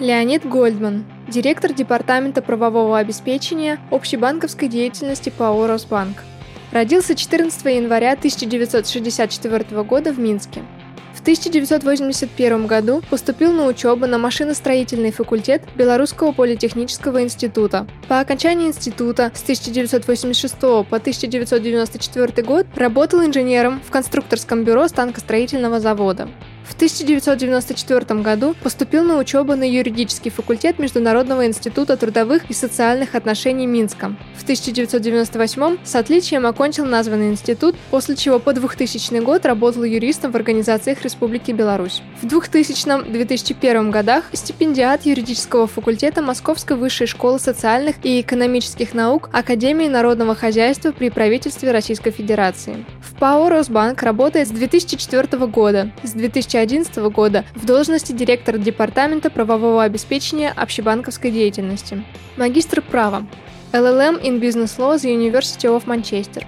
Леонид Гольдман, директор Департамента правового обеспечения общебанковской деятельности ПАО «Росбанк». Родился 14 января 1964 года в Минске. В 1981 году поступил на учебу на машиностроительный факультет Белорусского политехнического института. По окончании института с 1986 по 1994 год работал инженером в конструкторском бюро станкостроительного завода. В 1994 году поступил на учебу на юридический факультет Международного института трудовых и социальных отношений Минска. В 1998 с отличием окончил названный институт, после чего по 2000 год работал юристом в организациях Республики Беларусь. В 2000-2001 годах стипендиат юридического факультета Московской высшей школы социальных и экономических наук Академии народного хозяйства при правительстве Российской Федерации. В ПАО «Росбанк» работает с 2004 года. С 2000 2011 года в должности директора Департамента правового обеспечения общебанковской деятельности. Магистр права. LLM in Business Law the University of Manchester.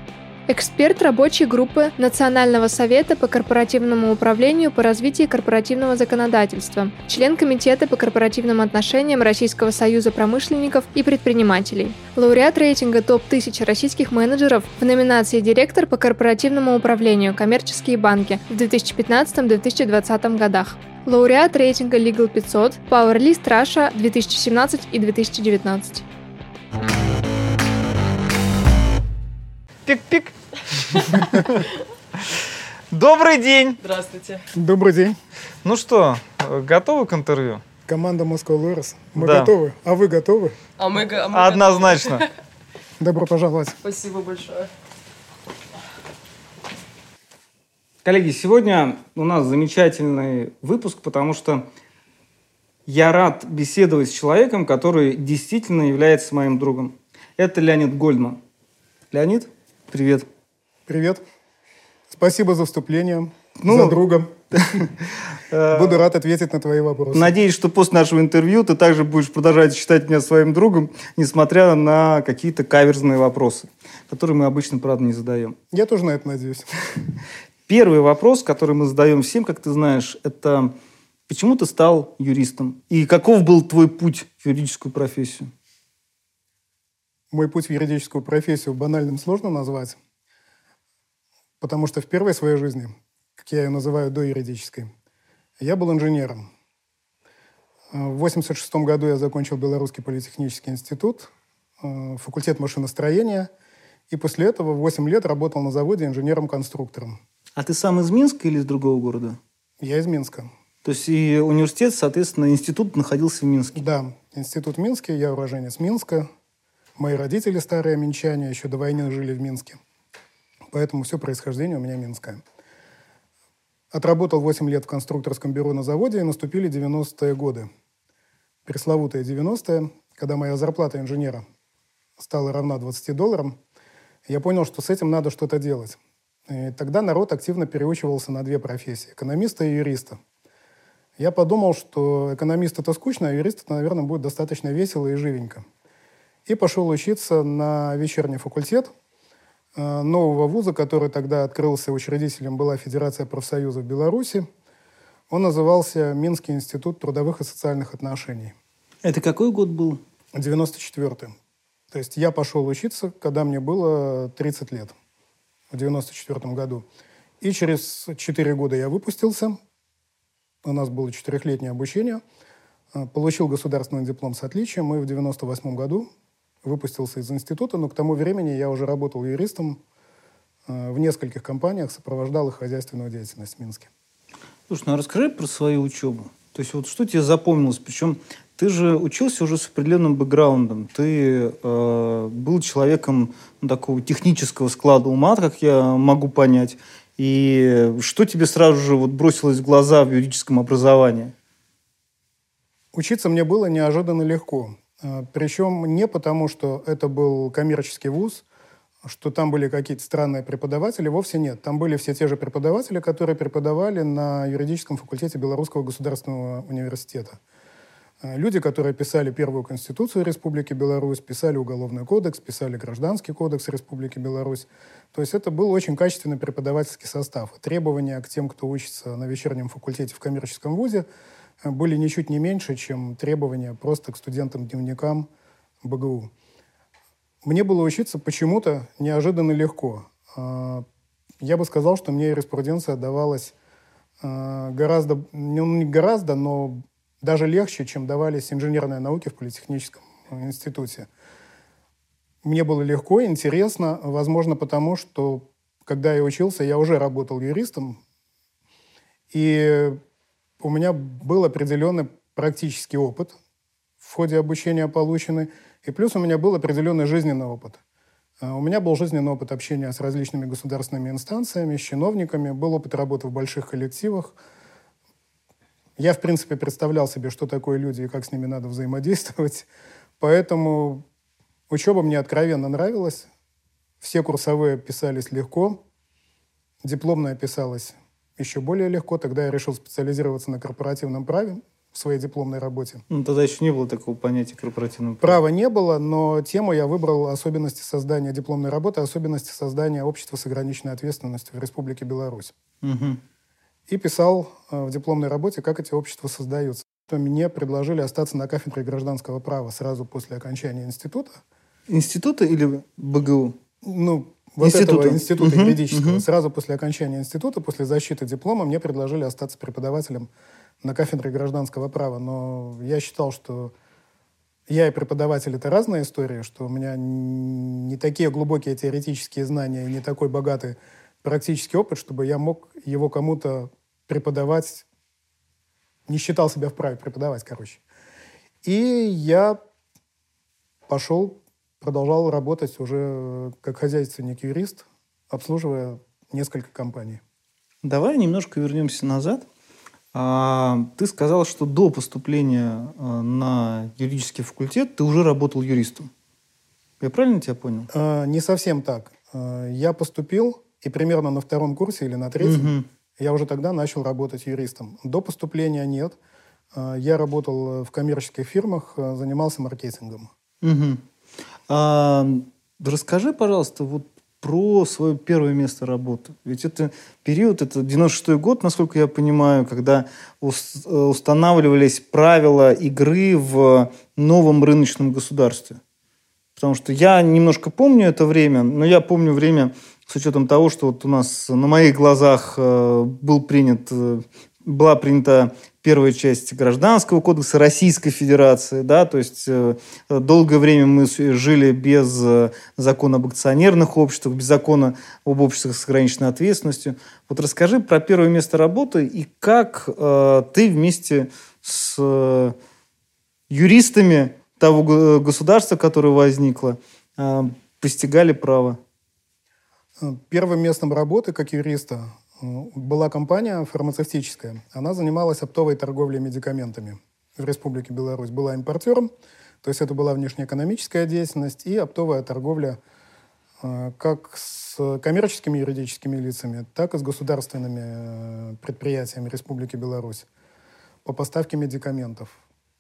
Эксперт рабочей группы Национального совета по корпоративному управлению по развитию корпоративного законодательства, член Комитета по корпоративным отношениям Российского союза промышленников и предпринимателей, лауреат рейтинга ТОП-1000 российских менеджеров в номинации «Директор по корпоративному управлению. Коммерческие банки» в 2015-2020 годах лауреат рейтинга Legal 500, Power List Russia 2017 и 2019. Пик-пик. Добрый день. Здравствуйте. Добрый день. Ну что, готовы к интервью? Команда Moscow Лорес. Мы Да. готовы. А вы готовы? А мы, а мы Однозначно. Добро пожаловать. готовы. Спасибо большое. Коллеги, сегодня у нас замечательный выпуск, потому что я рад беседовать с человеком, который действительно является моим другом. Это Леонид Гольдман. Леонид, привет. Привет. Спасибо за вступление. Ну, за друга. Буду рад ответить на твои вопросы. Надеюсь, что после нашего интервью ты также будешь продолжать считать меня своим другом, несмотря на какие-то каверзные вопросы, которые мы обычно, правда, не задаем. Я тоже на это надеюсь. Первый вопрос, который мы задаем всем, как ты знаешь, это почему ты стал юристом? И каков был твой путь в юридическую профессию? Мой путь в юридическую профессию банальным сложно назвать, потому что в первой своей жизни, как я ее называю, до юридической, я был инженером. В 1986 году я закончил Белорусский политехнический институт, э, факультет машиностроения, и после этого 8 лет работал на заводе инженером-конструктором. А ты сам из Минска или из другого города? Я из Минска. То есть и университет, соответственно, институт находился в Минске. Да, институт Минский, я уроженец Минска. Мои родители старые минчане, еще до войны жили в Минске. Поэтому все происхождение у меня минское. Отработал 8 лет в конструкторском бюро на заводе, и наступили 90-е годы. Пресловутые 90-е, когда моя зарплата инженера стала равна 20 долларам, я понял, что с этим надо что-то делать. И тогда народ активно переучивался на две профессии – экономиста и юриста. Я подумал, что экономист это скучно, а юрист это, наверное, будет достаточно весело и живенько. И пошел учиться на вечерний факультет нового вуза, который тогда открылся учредителем была Федерация профсоюзов Беларуси. Он назывался Минский институт трудовых и социальных отношений. Это какой год был? 94-й. То есть я пошел учиться, когда мне было 30 лет, в 94 году. И через 4 года я выпустился. У нас было четырехлетнее обучение. Э, Получил государственный диплом с отличием. И в 98 году выпустился из института. Но к тому времени я уже работал юристом э, в нескольких компаниях, сопровождал их хозяйственную деятельность в Минске. Слушай, ну расскажи про свою учебу. То есть вот что тебе запомнилось? Причем ты же учился уже с определенным бэкграундом. Ты э, был человеком ну, такого технического склада ума, как я могу понять. И что тебе сразу же вот бросилось в глаза в юридическом образовании? Учиться мне было неожиданно легко. Э, Причем не потому, что это был коммерческий вуз, что там были какие-то странные преподаватели, вовсе нет. Там были все те же преподаватели, которые преподавали на юридическом факультете Белорусского государственного университета. Э, Люди, которые писали первую конституцию Республики Беларусь, писали уголовный кодекс, писали гражданский кодекс Республики Беларусь. То есть это был очень качественный преподавательский состав. Требования к тем, кто учится на вечернем факультете в коммерческом вузе, были ничуть не меньше, чем требования просто к студентам-дневникам БГУ. Мне было учиться почему-то неожиданно легко. А, я бы сказал, что мне юриспруденция давалась а, гораздо, ну не гораздо, но даже легче, чем давались инженерные науки в Политехническом институте. Мне было легко, интересно, возможно, потому что, когда я учился, я уже работал юристом, и у меня был определенный практический опыт в ходе обучения полученный, и плюс у меня был определенный жизненный опыт. А, у меня был жизненный опыт общения с различными государственными инстанциями, с чиновниками, был опыт работы в больших коллективах. Я, в принципе, представлял себе, что такое люди и как с ними надо взаимодействовать. Поэтому учеба мне откровенно нравилась. Все курсовые писались легко. Дипломная писалась еще более легко. Тогда я решил специализироваться на корпоративном праве в своей дипломной работе. Ну, тогда еще не было такого понятия корпоративного права. Права не было, но тему я выбрал особенности создания дипломной работы, особенности создания общества с ограниченной ответственностью в Республике Беларусь. Угу. И писал э, в дипломной работе, как эти общества создаются. То мне предложили остаться на кафедре гражданского права сразу после окончания института. Института или БГУ? Ну, вот института. этого института угу, юридического. Угу. Сразу после окончания института, после защиты диплома, мне предложили остаться преподавателем на кафедре гражданского права. Но я считал, что я и преподаватель — это разная история, что у меня не такие глубокие теоретические знания и не такой богатый практический опыт, чтобы я мог его кому-то преподавать, не считал себя вправе преподавать, короче. И я пошел продолжал работать уже э, как хозяйственник-юрист, обслуживая несколько компаний. Давай немножко вернемся назад. А, ты сказал, что до поступления э, на юридический факультет ты уже работал юристом. Я правильно тебя понял? А, не совсем так. Я поступил, и примерно на втором курсе или на третьем угу. я уже тогда начал работать юристом. До поступления нет. Я работал в коммерческих фирмах, занимался маркетингом. Угу. А, расскажи, пожалуйста, вот про свое первое место работы. Ведь это период, это 96 год, насколько я понимаю, когда устанавливались правила игры в новом рыночном государстве. Потому что я немножко помню это время, но я помню время с учетом того, что вот у нас на моих глазах э, был принят, э, была принята первая часть Гражданского кодекса Российской Федерации, да, то есть э, долгое время мы жили без э, закона об акционерных обществах, без закона об обществах с ограниченной ответственностью. Вот расскажи про первое место работы и как э, ты вместе с э, юристами того государства, которое возникло, э, постигали право. Первым местом работы как юриста была компания фармацевтическая. Она занималась оптовой торговлей медикаментами в Республике Беларусь. Была импортером, то есть это была внешнеэкономическая деятельность и оптовая торговля э, как с коммерческими юридическими лицами, так и с государственными э, предприятиями Республики Беларусь по поставке медикаментов.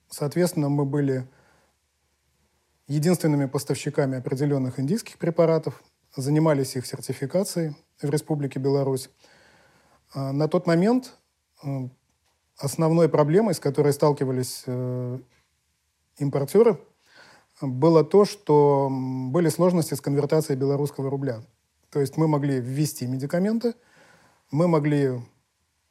Соответственно, мы были единственными поставщиками определенных индийских препаратов, занимались их сертификацией в Республике Беларусь. А, на тот момент э, основной проблемой, с которой сталкивались э, импортеры, было то, что были сложности с конвертацией белорусского рубля. То есть мы могли ввести медикаменты, мы могли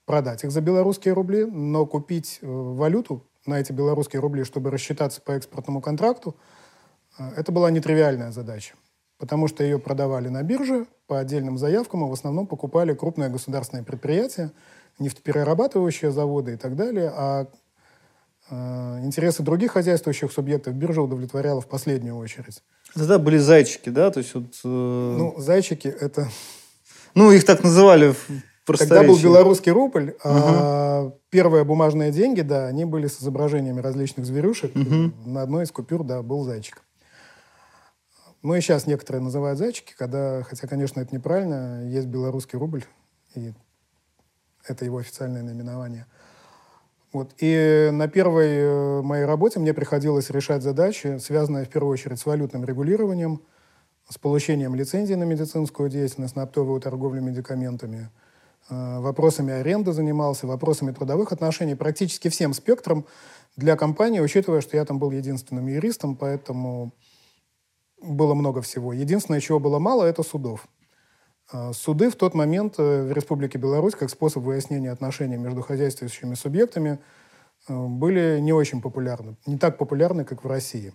продать их за белорусские рубли, но купить э, валюту на эти белорусские рубли, чтобы рассчитаться по экспортному контракту, это была нетривиальная задача потому что ее продавали на бирже по отдельным заявкам, и в основном покупали крупные государственные предприятия, нефтеперерабатывающие заводы и так далее, а э, интересы других хозяйствующих субъектов биржа удовлетворяла в последнюю очередь. Тогда были зайчики, да? То есть вот, э... Ну, зайчики это... Ну, их так называли Тогда был белорусский рубль, угу. а первые бумажные деньги, да, они были с изображениями различных зверюшек. Угу. На одной из купюр, да, был зайчик. Ну и сейчас некоторые называют зайчики, когда, хотя, конечно, это неправильно, есть белорусский рубль, и это его официальное наименование. Вот. И на первой э, моей работе мне приходилось решать задачи, связанные в первую очередь с валютным регулированием, с получением лицензии на медицинскую деятельность, на оптовую торговлю медикаментами, э, вопросами аренды занимался, вопросами трудовых отношений, практически всем спектром для компании, учитывая, что я там был единственным юристом, поэтому было много всего. Единственное, чего было мало, это судов. А, суды в тот момент э, в Республике Беларусь, как способ выяснения отношений между хозяйствующими субъектами, э, были не очень популярны. Не так популярны, как в России.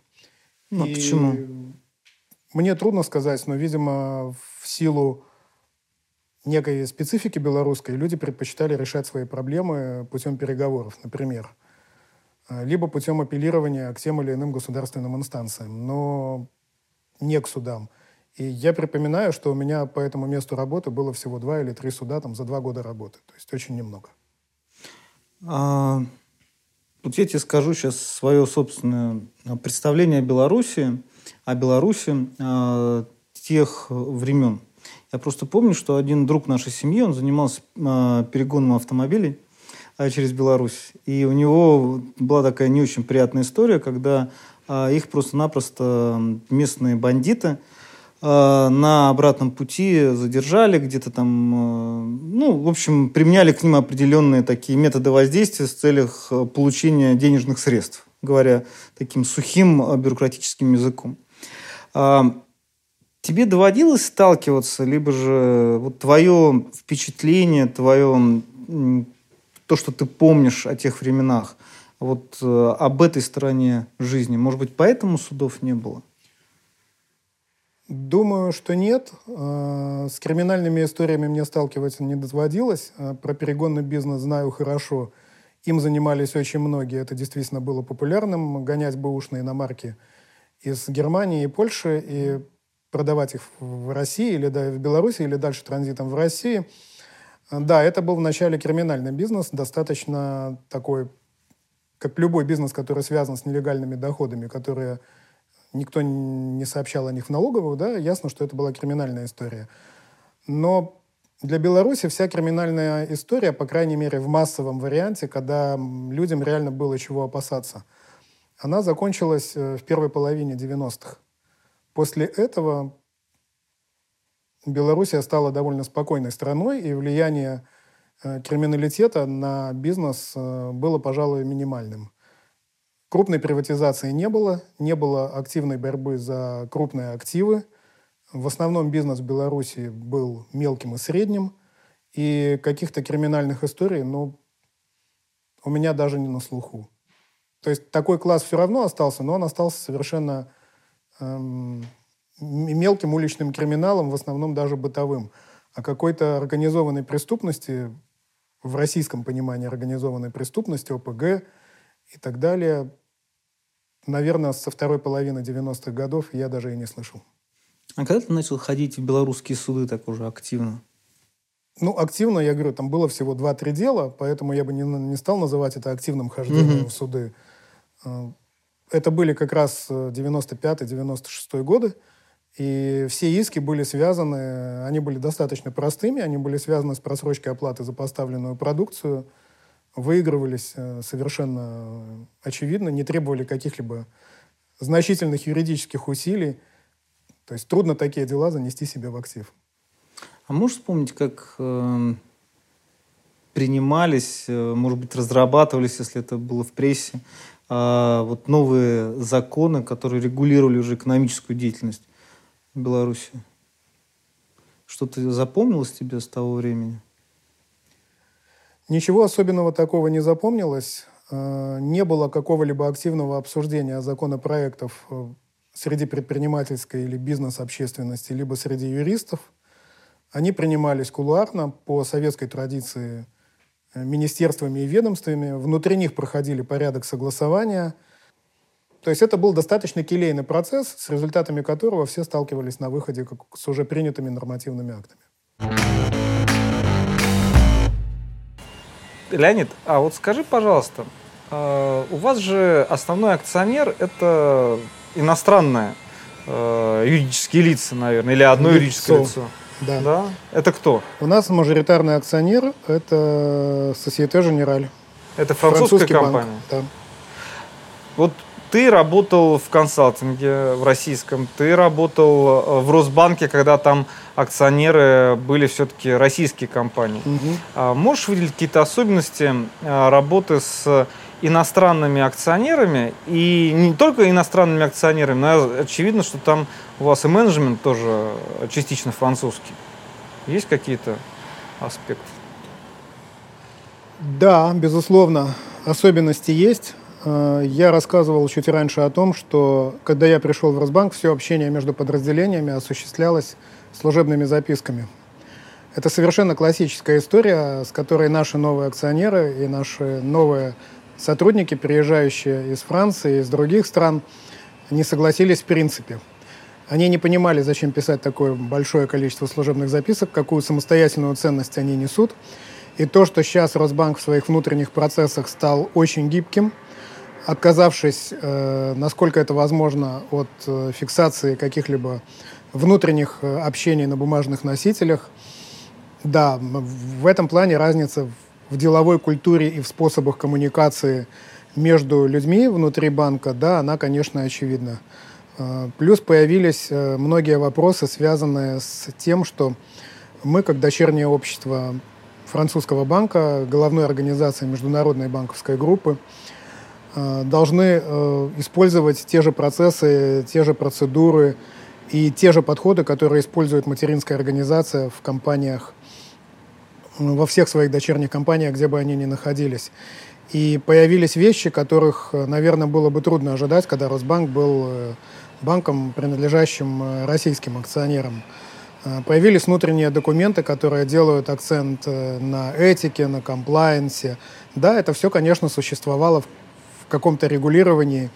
Ну, И почему? Мне трудно сказать, но, видимо, в силу некой специфики белорусской люди предпочитали решать свои проблемы путем переговоров, например. Э, Либо путем апеллирования к тем или иным государственным инстанциям, но не к судам. И я припоминаю, что у меня по этому месту работы было всего два или три суда там, за два года работы. То есть очень немного. А, вот я тебе скажу сейчас свое собственное а, представление о Беларуси, о Беларуси а, тех времен. Я просто помню, что один друг нашей семьи, он занимался а, перегоном автомобилей а, через Беларусь. И у него была такая не очень приятная история, когда их просто-напросто местные бандиты а, на обратном пути задержали, где-то там, а, ну, в общем, применяли к ним определенные такие методы воздействия с целях а, получения денежных средств, говоря таким сухим а, бюрократическим языком. А, Тебе доводилось сталкиваться, либо же вот твое впечатление, твое то, что ты помнишь о тех временах, вот э, об этой стороне жизни, может быть, поэтому судов не было? Думаю, что нет. Э, С криминальными историями мне сталкиваться не доводилось. Э, Про перегонный бизнес знаю хорошо. Им занимались очень многие. Это действительно было популярным. Гонять бэушные иномарки из Германии и Польши и продавать их в России или да, в Беларуси, или дальше транзитом в России. Э, Да, это был вначале криминальный бизнес, достаточно такой, как любой бизнес, который связан с нелегальными доходами, которые никто не сообщал о них в налоговую, да, ясно, что это была криминальная история. Но для Беларуси вся криминальная история, по крайней мере, в массовом варианте, когда людям реально было чего опасаться, она закончилась э, в первой половине 90-х. После этого Белоруссия стала довольно спокойной страной, и влияние криминалитета на бизнес э, было, пожалуй, минимальным. Крупной приватизации не было, не было активной борьбы за крупные активы. В основном бизнес в Беларуси был мелким и средним, и каких-то криминальных историй, ну, у меня даже не на слуху. То есть такой класс все равно остался, но он остался совершенно эм, мелким уличным криминалом, в основном даже бытовым. А какой-то организованной преступности, в российском понимании организованной преступности, ОПГ и так далее, наверное, со второй половины 90-х годов я даже и не слышал. А когда ты начал ходить в белорусские суды так уже активно? Ну, активно, я говорю, там было всего 2-3 дела, поэтому я бы не, не стал называть это активным хождением Мгм. в суды. Э, Это были как раз э, 95-96 годы, и все иски были связаны, они были достаточно простыми, они были связаны с просрочкой оплаты за поставленную продукцию, выигрывались э, совершенно очевидно, не требовали каких-либо значительных юридических усилий. То есть трудно такие дела занести себе в актив. А можешь вспомнить, как э, принимались, э, может быть, разрабатывались, если это было в прессе, а, вот новые законы, которые регулировали уже экономическую деятельность Беларуси? Что-то запомнилось тебе с того времени? Ничего особенного такого не запомнилось. Э, Не было какого-либо активного обсуждения законопроектов э, среди предпринимательской или бизнес-общественности, либо среди юристов. Они принимались кулуарно по советской традиции э, министерствами и ведомствами. Внутри них проходили порядок согласования. То есть это был достаточно келейный процесс, с результатами которого все сталкивались на выходе как с уже принятыми нормативными актами. Леонид, а вот скажи, пожалуйста, э, у вас же основной акционер это иностранное э, юридические лица, наверное, или одно юридическое Лицо. лицо. Да. Да? Это кто? У нас мажоритарный акционер – это Societe Generale. Это французская Французский банк, компания. да. Вот ты работал в консалтинге в российском, ты работал э, в Росбанке, когда там акционеры были все-таки российские компании. Угу. Можешь выделить какие-то особенности э, работы с иностранными акционерами, и не только иностранными акционерами, но очевидно, что там у вас и менеджмент тоже частично французский. Есть какие-то аспекты? Да, безусловно, особенности есть. Э, я рассказывал чуть раньше о том, что когда я пришел в Росбанк, все общение между подразделениями осуществлялось служебными записками. Это совершенно классическая история, с которой наши новые акционеры и наши новые сотрудники, приезжающие из Франции, из других стран, не согласились в принципе. Они не понимали, зачем писать такое большое количество служебных записок, какую самостоятельную ценность они несут. И то, что сейчас Росбанк в своих внутренних процессах стал очень гибким, отказавшись, э, насколько это возможно, от э, фиксации каких-либо внутренних э, общений на бумажных носителях, да, в этом плане разница в деловой культуре и в способах коммуникации между людьми внутри банка, да, она, конечно, очевидна. Плюс появились многие вопросы, связанные с тем, что мы, как дочернее общество французского банка, головной организации международной банковской группы, должны использовать те же процессы, те же процедуры и те же подходы, которые использует материнская организация в компаниях во всех своих дочерних компаниях, где бы они ни находились. И появились вещи, которых, э, наверное, было бы трудно ожидать, когда Росбанк был э, банком, принадлежащим э, российским акционерам. Появились внутренние документы, которые делают акцент на этике, на комплайенсе. Да, это все, конечно, существовало в каком-то регулировании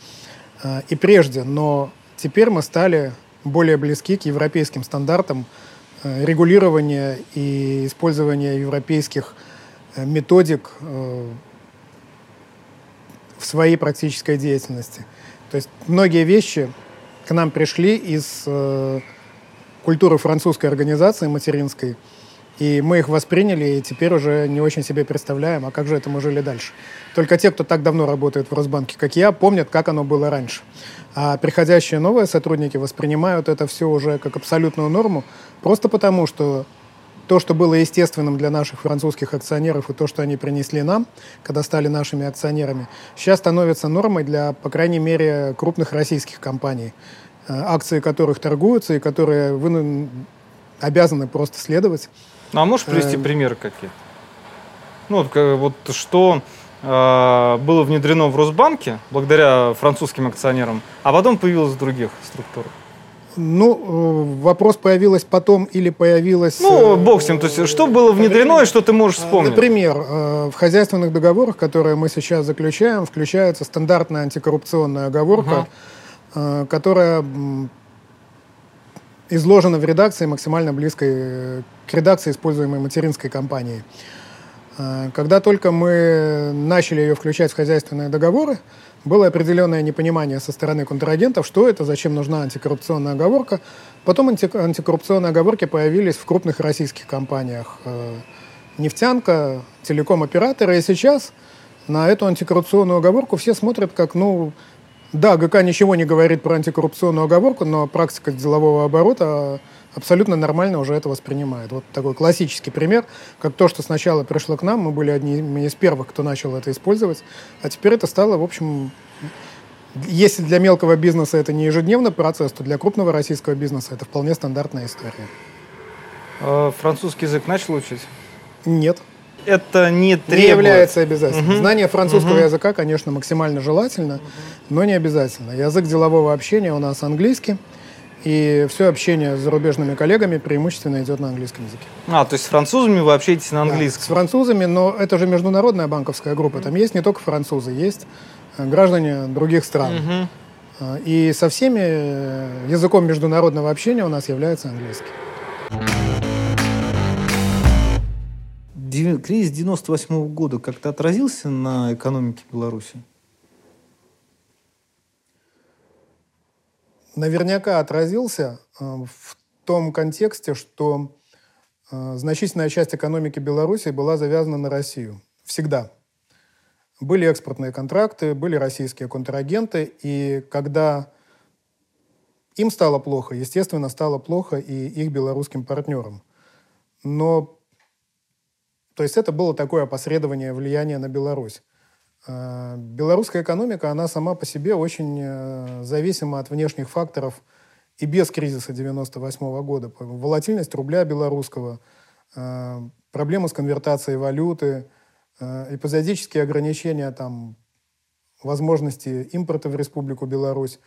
и прежде, но теперь мы стали более близки к европейским стандартам Э, регулирования и использования европейских э, методик э, в своей практической деятельности. То есть многие вещи к нам пришли из культуры французской организации материнской, и мы их восприняли, и теперь уже не очень себе представляем, а как же это мы жили дальше. Только те, кто так давно работает в Росбанке, как я, помнят, как оно было раньше. А приходящие новые сотрудники воспринимают это все уже как абсолютную норму, просто потому что то, что было естественным для наших французских акционеров и то, что они принесли нам, когда стали нашими акционерами, сейчас становится нормой для, по крайней мере, крупных российских компаний, э, акции которых торгуются и которые вы обязаны просто следовать ну, а можешь привести э... примеры какие? Ну, вот, вот что э, было внедрено в Росбанке благодаря французским акционерам, а потом появилось в других структурах? Ну, э, вопрос появилось потом или появилось... Ну, бог с ним. То есть, что было внедрено и что ты можешь вспомнить? Например, э, в хозяйственных договорах, которые мы сейчас заключаем, включается стандартная антикоррупционная оговорка, угу. которая изложена в редакции максимально близкой э, к редакции, используемой материнской компанией. Э, когда только мы начали ее включать в хозяйственные договоры, было определенное непонимание со стороны контрагентов, что это, зачем нужна антикоррупционная оговорка. Потом анти антикоррупционные оговорки появились в крупных российских компаниях. Э, нефтянка, телеком-операторы. И сейчас на эту антикоррупционную оговорку все смотрят как, ну, да, ГК ничего не говорит про антикоррупционную оговорку, но практика делового оборота абсолютно нормально уже это воспринимает. Вот такой классический пример, как то, что сначала пришло к нам, мы были одними из первых, кто начал это использовать, а теперь это стало, в общем, если для мелкого бизнеса это не ежедневный процесс, то для крупного российского бизнеса это вполне стандартная история. А французский язык начал учить? Нет это не требует... Не является обязательным. Угу. Знание французского угу. языка, конечно, максимально желательно, угу. но не обязательно. Язык делового общения у нас английский. И все общение с зарубежными коллегами преимущественно идет на английском языке. А, то есть с французами вы общаетесь на английском? Да, с французами, но это же международная банковская группа. Там есть не только французы, есть э, граждане других стран. Угу. И со всеми э, языком международного общения у нас является английский. Кризис 98 -го года как-то отразился на экономике Беларуси? Наверняка отразился э, в том контексте, что э, значительная часть экономики Беларуси была завязана на Россию. Всегда. Были экспортные контракты, были российские контрагенты, и когда им стало плохо, естественно, стало плохо и их белорусским партнерам. Но, то есть это было такое опосредование влияния на Беларусь. А, белорусская экономика, она сама по себе очень э, зависима от внешних факторов и без кризиса 98 года. Волатильность рубля белорусского, а, проблемы с конвертацией валюты, а, эпизодические ограничения там, возможности импорта в Республику Беларусь.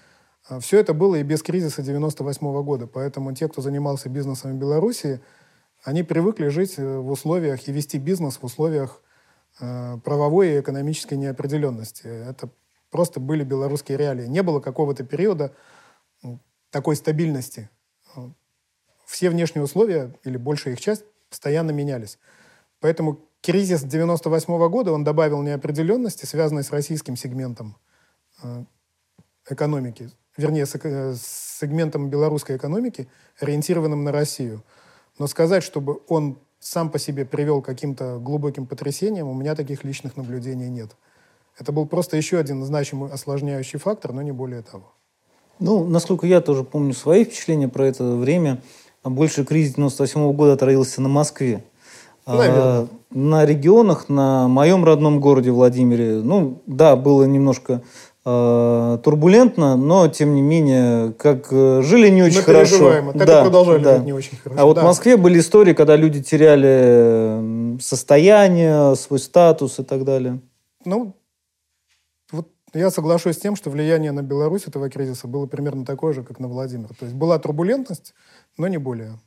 Все это было и без кризиса 98 года. Поэтому те, кто занимался бизнесом в Беларуси, они привыкли жить э, в условиях и вести бизнес в условиях Э, правовой и экономической неопределенности. Это просто были белорусские реалии. Не было какого-то периода такой стабильности. Все внешние условия, или большая их часть, постоянно менялись. Поэтому кризис 98 -го года, он добавил неопределенности, связанной с российским сегментом э, экономики, вернее, э, с сегментом белорусской экономики, ориентированным на Россию. Но сказать, чтобы он сам по себе привел к каким-то глубоким потрясениям, у меня таких личных наблюдений нет. Это был просто еще один значимый осложняющий фактор, но не более того. Ну, насколько я тоже помню свои впечатления про это время, больше кризис 98 -го года отразился на Москве. А, на регионах, на моем родном городе Владимире, ну, да, было немножко турбулентно, но тем не менее, как э, жили не очень хорошо. Так да, и продолжали да. жить не очень хорошо. А вот да. в Москве были истории, когда люди теряли состояние, свой статус и так далее. Ну, вот я соглашусь с тем, что влияние на Беларусь этого кризиса было примерно такое же, как на Владимир. То есть была турбулентность, но не более.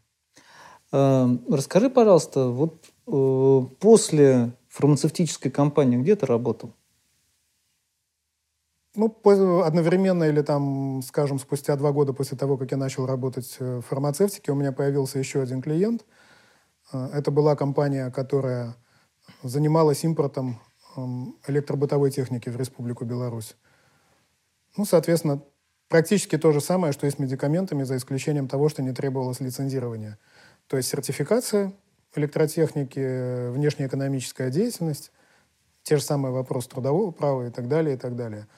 Э, расскажи, пожалуйста, вот после фармацевтической кампании где ты работал? Ну, одновременно или там, скажем, спустя два года после того, как я начал работать в фармацевтике, у меня появился еще один клиент. Э, это была компания, которая занималась импортом эм, электробытовой техники в Республику Беларусь. Ну, соответственно, практически то же самое, что и с медикаментами, за исключением того, что не требовалось лицензирования. То есть сертификация электротехники, внешнеэкономическая деятельность, те же самые вопросы трудового права и так далее, и так далее –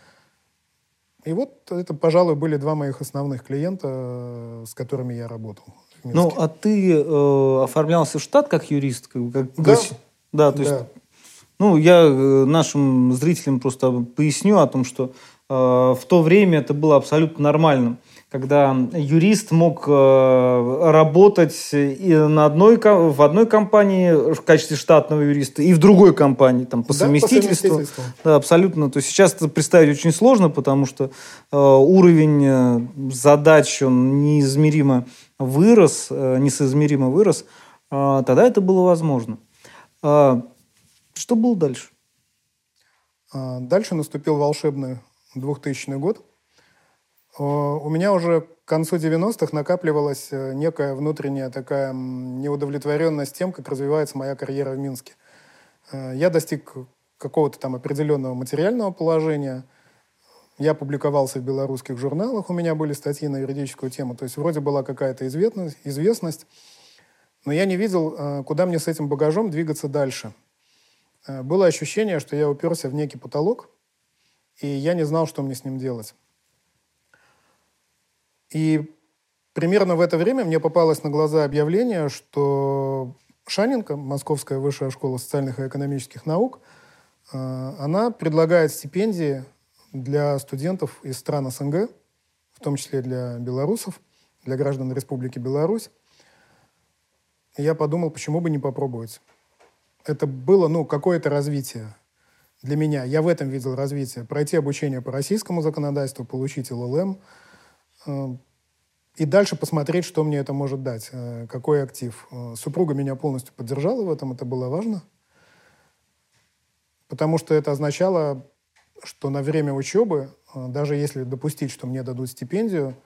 и вот это, пожалуй, были два моих основных клиента, э, с которыми я работал. Ну, а ты э, оформлялся в штат как юрист? Как, да. Гос... Да, то есть... Да. Ну, я э, нашим зрителям просто поясню о том, что э, в то время это было абсолютно нормальным когда юрист мог э, работать и на одной, в одной компании в качестве штатного юриста, и в другой компании там, по, да, совместительству. по совместительству. Да, абсолютно. То есть сейчас это представить очень сложно, потому что э, уровень э, задач он неизмеримо вырос, несоизмеримо вырос. Э, тогда это было возможно. Э, что было дальше? А, дальше наступил волшебный 2000 год – у меня уже к концу 90-х накапливалась э, некая внутренняя такая неудовлетворенность тем, как развивается моя карьера в Минске. Э, я достиг какого-то там определенного материального положения. Я публиковался в белорусских журналах, у меня были статьи на юридическую тему. То есть вроде была какая-то известность, но я не видел, куда мне с этим багажом двигаться дальше. Было ощущение, что я уперся в некий потолок, и я не знал, что мне с ним делать. И примерно в это время мне попалось на глаза объявление, что Шаненко, Московская высшая школа социальных и экономических наук, э, она предлагает стипендии для студентов из стран СНГ, в том числе для белорусов, для граждан Республики Беларусь. И я подумал, почему бы не попробовать. Это было, ну, какое-то развитие для меня. Я в этом видел развитие. Пройти обучение по российскому законодательству, получить ЛЛМ – Э, и дальше посмотреть, что мне это может дать, э, какой актив. Э, супруга меня полностью поддержала в этом, это было важно. Потому что это означало, что на время учебы, даже если допустить, что мне дадут стипендию,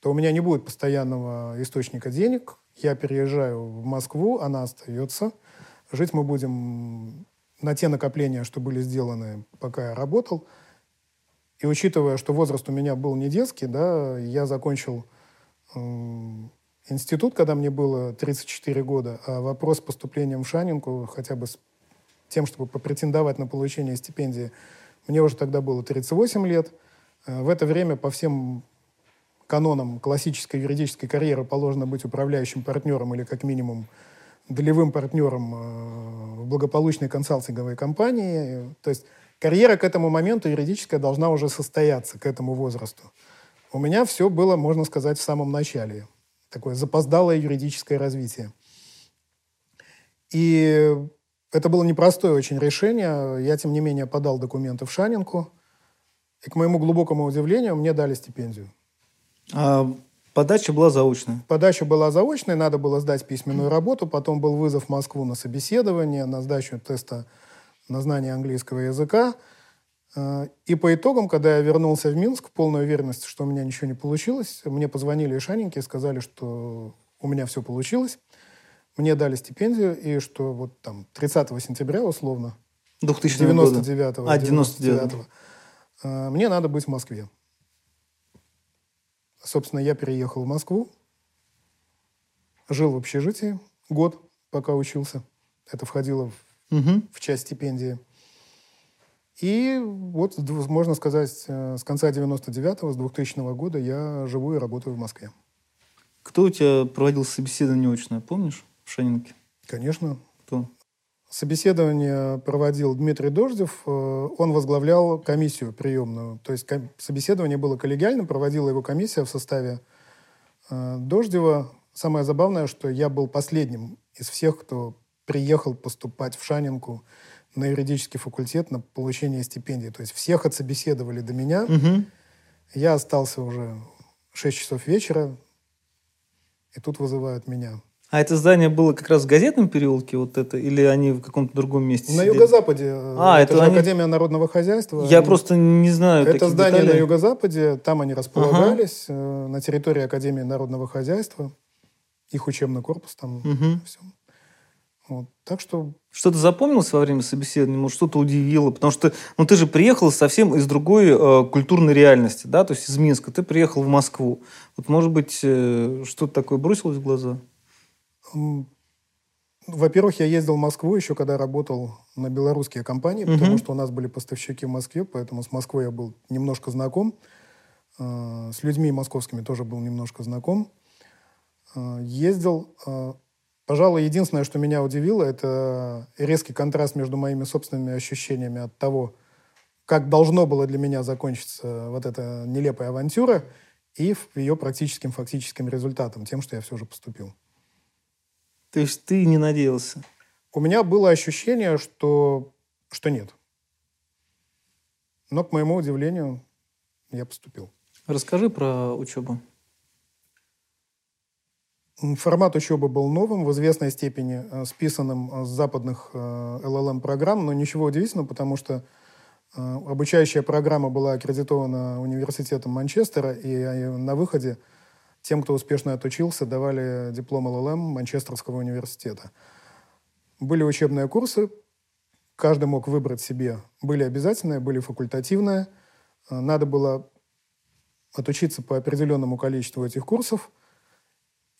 то у меня не будет постоянного источника денег. Я переезжаю в Москву, она остается. Жить мы будем на те накопления, что были сделаны, пока я работал – и учитывая, что возраст у меня был не детский, да, я закончил э, институт, когда мне было 34 года, а вопрос с поступлением в Шанинку хотя бы с тем, чтобы попретендовать на получение стипендии, мне уже тогда было 38 лет. Э, в это время по всем канонам классической юридической карьеры положено быть управляющим партнером или как минимум долевым партнером э, в благополучной консалтинговой компании. То есть карьера к этому моменту юридическая должна уже состояться, к этому возрасту. У меня все было, можно сказать, в самом начале. Такое запоздалое юридическое развитие. И это было непростое очень решение. Я, тем не менее, подал документы в Шанинку. И, к моему глубокому удивлению, мне дали стипендию. А подача была заочная? Подача была заочной, надо было сдать письменную работу. Потом был вызов в Москву на собеседование, на сдачу теста на знание английского языка. А, и по итогам, когда я вернулся в Минск, в полной уверенности, что у меня ничего не получилось, мне позвонили из Шанинки и сказали, что у меня все получилось. Мне дали стипендию, и что вот там 30 сентября, условно, 2099 года. А, 99 -го, а, мне надо быть в Москве. Собственно, я переехал в Москву, жил в общежитии год, пока учился. Это входило в, угу. в часть стипендии. И вот, можно сказать, э, с конца 99-го, с 2000 года я живу и работаю в Москве. Кто у тебя проводил собеседование очное, помнишь, в Шанинке? Конечно. Кто? Собеседование проводил Дмитрий Дождев. Э, он возглавлял комиссию приемную. То есть собеседование было коллегиальным, проводила его комиссия в составе э, Дождева. Самое забавное, что я был последним из всех, кто приехал поступать в Шанинку на юридический факультет на получение стипендии. То есть всех отсобеседовали до меня. Угу. Я остался уже 6 часов вечера, и тут вызывают меня. А это здание было как раз в газетном переулке, вот это, или они в каком-то другом месте? На сидели? юго-западе. А, это, это они... Академия народного хозяйства. Я они... просто не знаю. Это здание деталей. на юго-западе, там они располагались, ага. на территории Академии народного хозяйства. Их учебный корпус там, угу. все. Вот. Так что... Что-то запомнилось во время собеседования? Может, что-то удивило? Потому что ну, ты же приехал совсем из другой э, культурной реальности, да? То есть из Минска. Ты приехал в Москву. Вот, может быть, э, что-то такое бросилось в глаза? Во-первых, я ездил в Москву еще, когда работал на белорусские компании, угу. потому что у нас были поставщики в Москве, поэтому с Москвой я был немножко знаком. Э, с людьми московскими тоже был немножко знаком. Э, ездил э, Пожалуй, единственное, что меня удивило, это резкий контраст между моими собственными ощущениями от того, как должно было для меня закончиться вот эта нелепая авантюра, и ее практическим фактическим результатом, тем, что я все же поступил. То есть ты не надеялся? У меня было ощущение, что, что нет. Но, к моему удивлению, я поступил. Расскажи про учебу. Формат учебы был новым, в известной степени э, списанным э, с западных LLM-программ, э, но ничего удивительного, потому что обучающая программа была аккредитована университетом Манчестера, и на выходе тем, кто успешно отучился, давали диплом LLM Манчестерского университета. Были учебные курсы, каждый мог выбрать себе. Были обязательные, были факультативные. Надо было отучиться по определенному количеству этих курсов –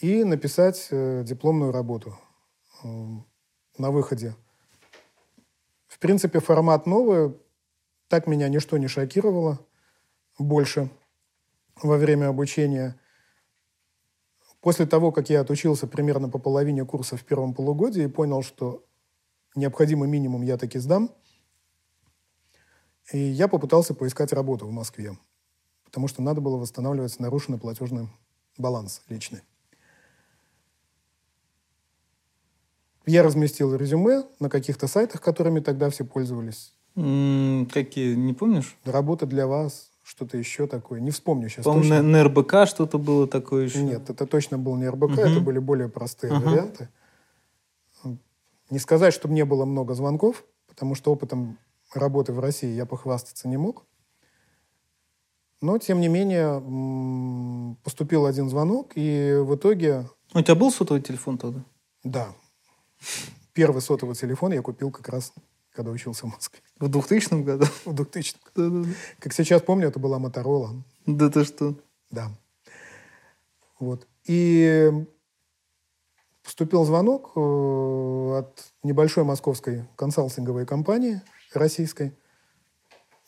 и написать э, дипломную работу э, на выходе. В принципе, формат новый. Так меня ничто не шокировало больше во время обучения. После того, как я отучился примерно по половине курса в первом полугодии и понял, что необходимый минимум я таки сдам, и я попытался поискать работу в Москве, потому что надо было восстанавливать нарушенный платежный баланс личный. Я разместил резюме на каких-то сайтах, которыми тогда все пользовались. М -м, какие, не помнишь? Работа для вас, что-то еще такое. Не вспомню сейчас По-моему, на, на РБК что-то было такое еще. Нет, это точно был не РБК, угу. это были более простые угу. варианты. Не сказать, чтобы не было много звонков, потому что опытом работы в России я похвастаться не мог. Но, тем не менее, поступил один звонок, и в итоге... У тебя был сотовый телефон тогда? Да, Первый сотовый телефон я купил как раз, когда учился в Москве. В 2000 году? В 2000 да, да, да. Как сейчас помню, это была Моторола. Да ты что? Да. Вот. И Вступил звонок э, от небольшой московской консалтинговой компании российской.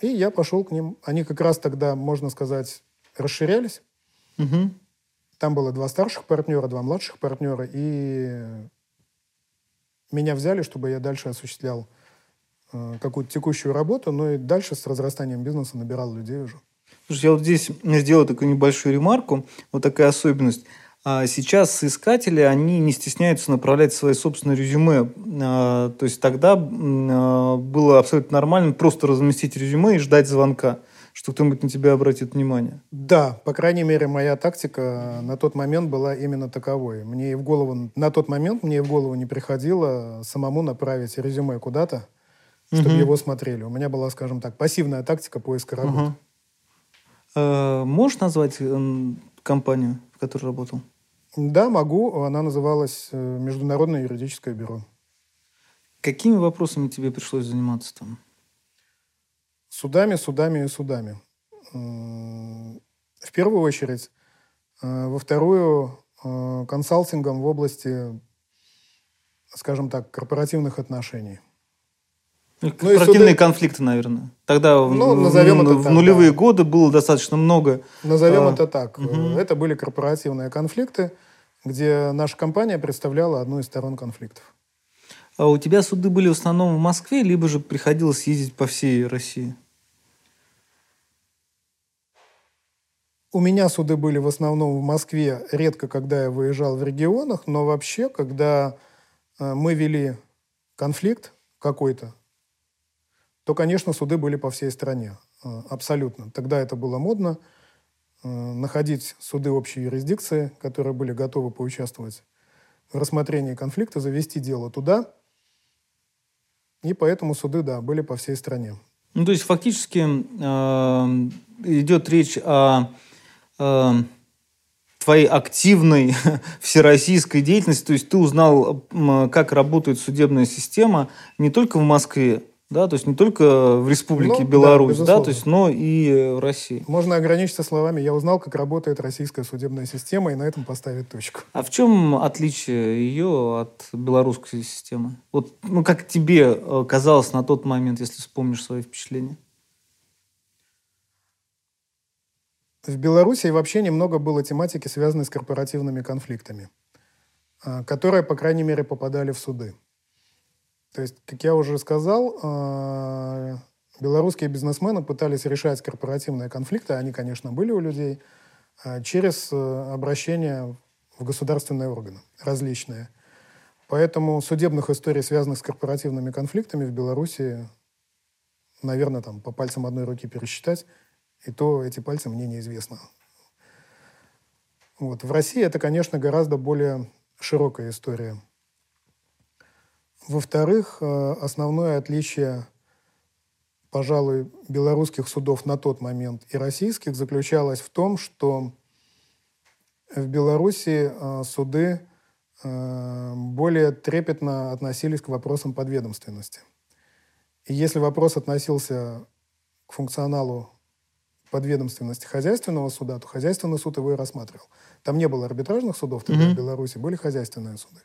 И я пошел к ним. Они как раз тогда, можно сказать, расширялись. Угу. Там было два старших партнера, два младших партнера. И меня взяли, чтобы я дальше осуществлял э, какую-то текущую работу, но и дальше с разрастанием бизнеса набирал людей уже. Слушай, я вот здесь сделаю такую небольшую ремарку, вот такая особенность. А сейчас соискатели, они не стесняются направлять свои собственные резюме. А, то есть тогда а, было абсолютно нормально просто разместить резюме и ждать звонка, что кто-нибудь на тебя обратит внимание. Да, по крайней мере, моя тактика на тот момент была именно таковой. Мне и в голову, на тот момент мне и в голову не приходило самому направить резюме куда-то, чтобы угу. его смотрели. У меня была, скажем так, пассивная тактика поиска работы. Угу. А, можешь назвать компанию, в которой работал? Да, могу. Она называлась э, Международное юридическое бюро. Какими вопросами тебе пришлось заниматься там? Судами, судами и судами. В первую очередь. Э, во вторую э, консалтингом в области, скажем так, корпоративных отношений. Корпоративные ну, конфликты, наверное. Тогда ну, назовем в, это в так, нулевые да. годы было достаточно много. Назовем а, это так. Угу. Это были корпоративные конфликты, где наша компания представляла одну из сторон конфликтов. А у тебя суды были в основном в Москве, либо же приходилось ездить по всей России? У меня суды были в основном в Москве, редко когда я выезжал в регионах, но вообще, когда э, мы вели конфликт какой-то, то, конечно, суды были по всей стране. Э, абсолютно. Тогда это было модно. Э, находить суды общей юрисдикции, которые были готовы поучаствовать в рассмотрении конфликта, завести дело туда. И поэтому суды, да, были по всей стране. Ну, то есть фактически э, идет речь о э, твоей активной всероссийской деятельности. То есть ты узнал, как работает судебная система не только в Москве, да, то есть не только в Республике ну, Беларусь, да, да, то есть, но и в России. Можно ограничиться словами «я узнал, как работает российская судебная система» и на этом поставить точку. А в чем отличие ее от белорусской системы? Вот, ну, как тебе э, казалось на тот момент, если вспомнишь свои впечатления? В Беларуси вообще немного было тематики, связанной с корпоративными конфликтами, а, которые, по крайней мере, попадали в суды. То есть, как я уже сказал, а, белорусские бизнесмены пытались решать корпоративные конфликты, они, конечно, были у людей, а, через э, обращение в государственные органы различные. Поэтому судебных историй, связанных с корпоративными конфликтами в Беларуси, наверное, там по пальцам одной руки пересчитать, и то эти пальцы мне неизвестно. Вот. В России это, конечно, гораздо более широкая история. Во-вторых, э, основное отличие, пожалуй, белорусских судов на тот момент и российских заключалось в том, что в Беларуси э, суды э, более трепетно относились к вопросам подведомственности. И если вопрос относился к функционалу подведомственности хозяйственного суда, то хозяйственный суд его и рассматривал. Там не было арбитражных судов тогда mm-hmm. в Беларуси, были хозяйственные суды.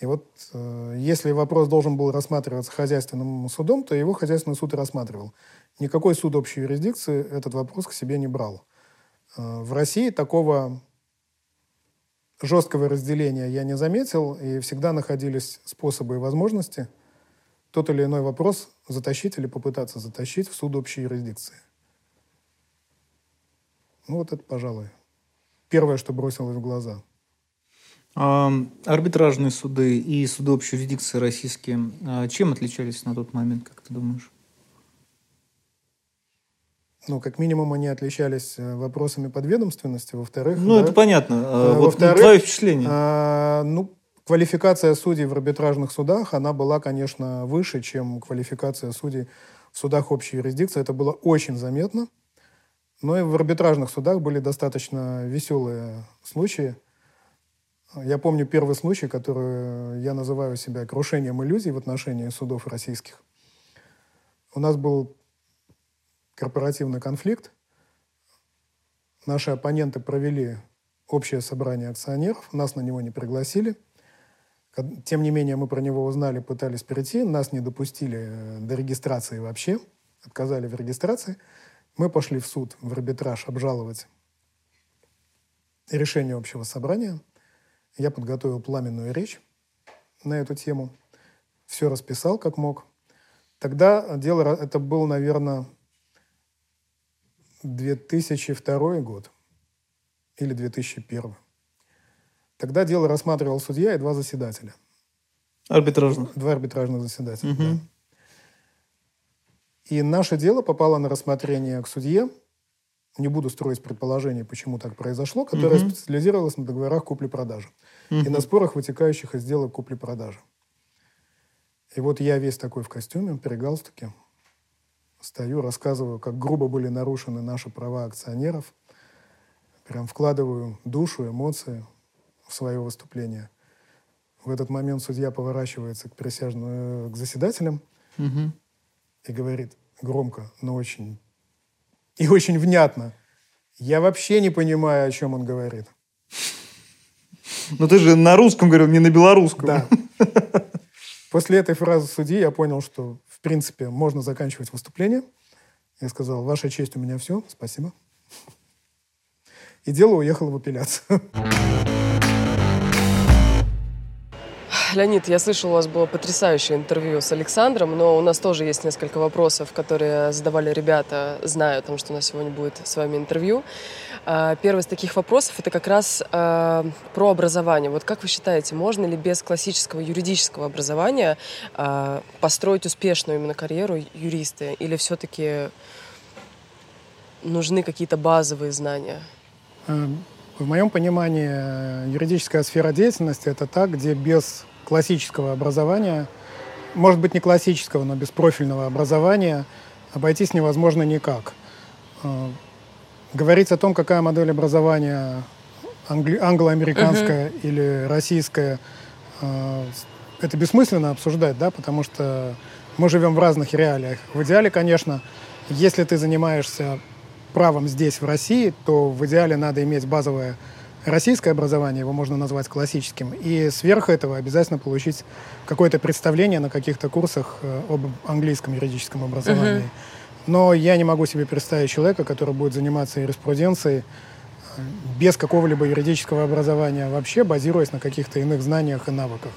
И вот э, если вопрос должен был рассматриваться хозяйственным судом, то его хозяйственный суд и рассматривал. Никакой суд общей юрисдикции этот вопрос к себе не брал. Э, в России такого жесткого разделения я не заметил, и всегда находились способы и возможности тот или иной вопрос затащить или попытаться затащить в суд общей юрисдикции. Ну вот это, пожалуй, первое, что бросилось в глаза – арбитражные суды и суды общей юрисдикции российские, а, чем отличались на тот момент, как ты думаешь? Ну, как минимум, они отличались э, вопросами подведомственности. Во-вторых... Ну, да, это понятно. А, вот во-вторых, твое впечатление. А, ну, квалификация судей в арбитражных судах, она была, конечно, выше, чем квалификация судей в судах общей юрисдикции. Это было очень заметно. Но и в арбитражных судах были достаточно веселые случаи. Я помню первый случай, который я называю себя крушением иллюзий в отношении судов российских. У нас был корпоративный конфликт. Наши оппоненты провели общее собрание акционеров, нас на него не пригласили. Тем не менее, мы про него узнали, пытались перейти, нас не допустили э, до регистрации вообще, отказали в регистрации. Мы пошли в суд, в арбитраж обжаловать решение общего собрания. Я подготовил пламенную речь на эту тему, все расписал как мог. Тогда дело, это был, наверное, 2002 год или 2001. Тогда дело рассматривал судья и два заседателя. Арбитражных? Два арбитражных заседателя, угу. да. И наше дело попало на рассмотрение к судье. Не буду строить предположение, почему так произошло, которое угу. специализировалось на договорах купли-продажи угу. и на спорах, вытекающих из сделок купли-продажи. И вот я весь такой в костюме, при галстуке, стою, рассказываю, как грубо были нарушены наши права акционеров, прям вкладываю душу, эмоции в свое выступление. В этот момент судья поворачивается к присяжным, э, к заседателям угу. И говорит громко, но очень и очень внятно. Я вообще не понимаю, о чем он говорит. Но ты же на русском говорил, не на белорусском. Да. После этой фразы судьи я понял, что, в принципе, можно заканчивать выступление. Я сказал, ваша честь, у меня все, спасибо. И дело уехало в апелляцию. Леонид, я слышал, у вас было потрясающее интервью с Александром, но у нас тоже есть несколько вопросов, которые задавали ребята, зная о том, что у нас сегодня будет с вами интервью. А, первый из таких вопросов – это как раз а, про образование. Вот как вы считаете, можно ли без классического юридического образования а, построить успешную именно карьеру юриста? Или все-таки нужны какие-то базовые знания? Эм, в моем понимании э, юридическая сфера деятельности – это та, где без классического образования, может быть, не классического, но без профильного образования обойтись невозможно никак. Э, говорить о том, какая модель образования англи- англо-американская uh-huh. или российская, э, это бессмысленно обсуждать, да, потому что мы живем в разных реалиях. В идеале, конечно, если ты занимаешься правом здесь, в России, то в идеале надо иметь базовое российское образование, его можно назвать классическим, и сверх этого обязательно получить какое-то представление на каких-то курсах э, об английском юридическом образовании. Uh-huh. Но я не могу себе представить человека, который будет заниматься юриспруденцией э, без какого-либо юридического образования вообще, базируясь на каких-то иных знаниях и навыках.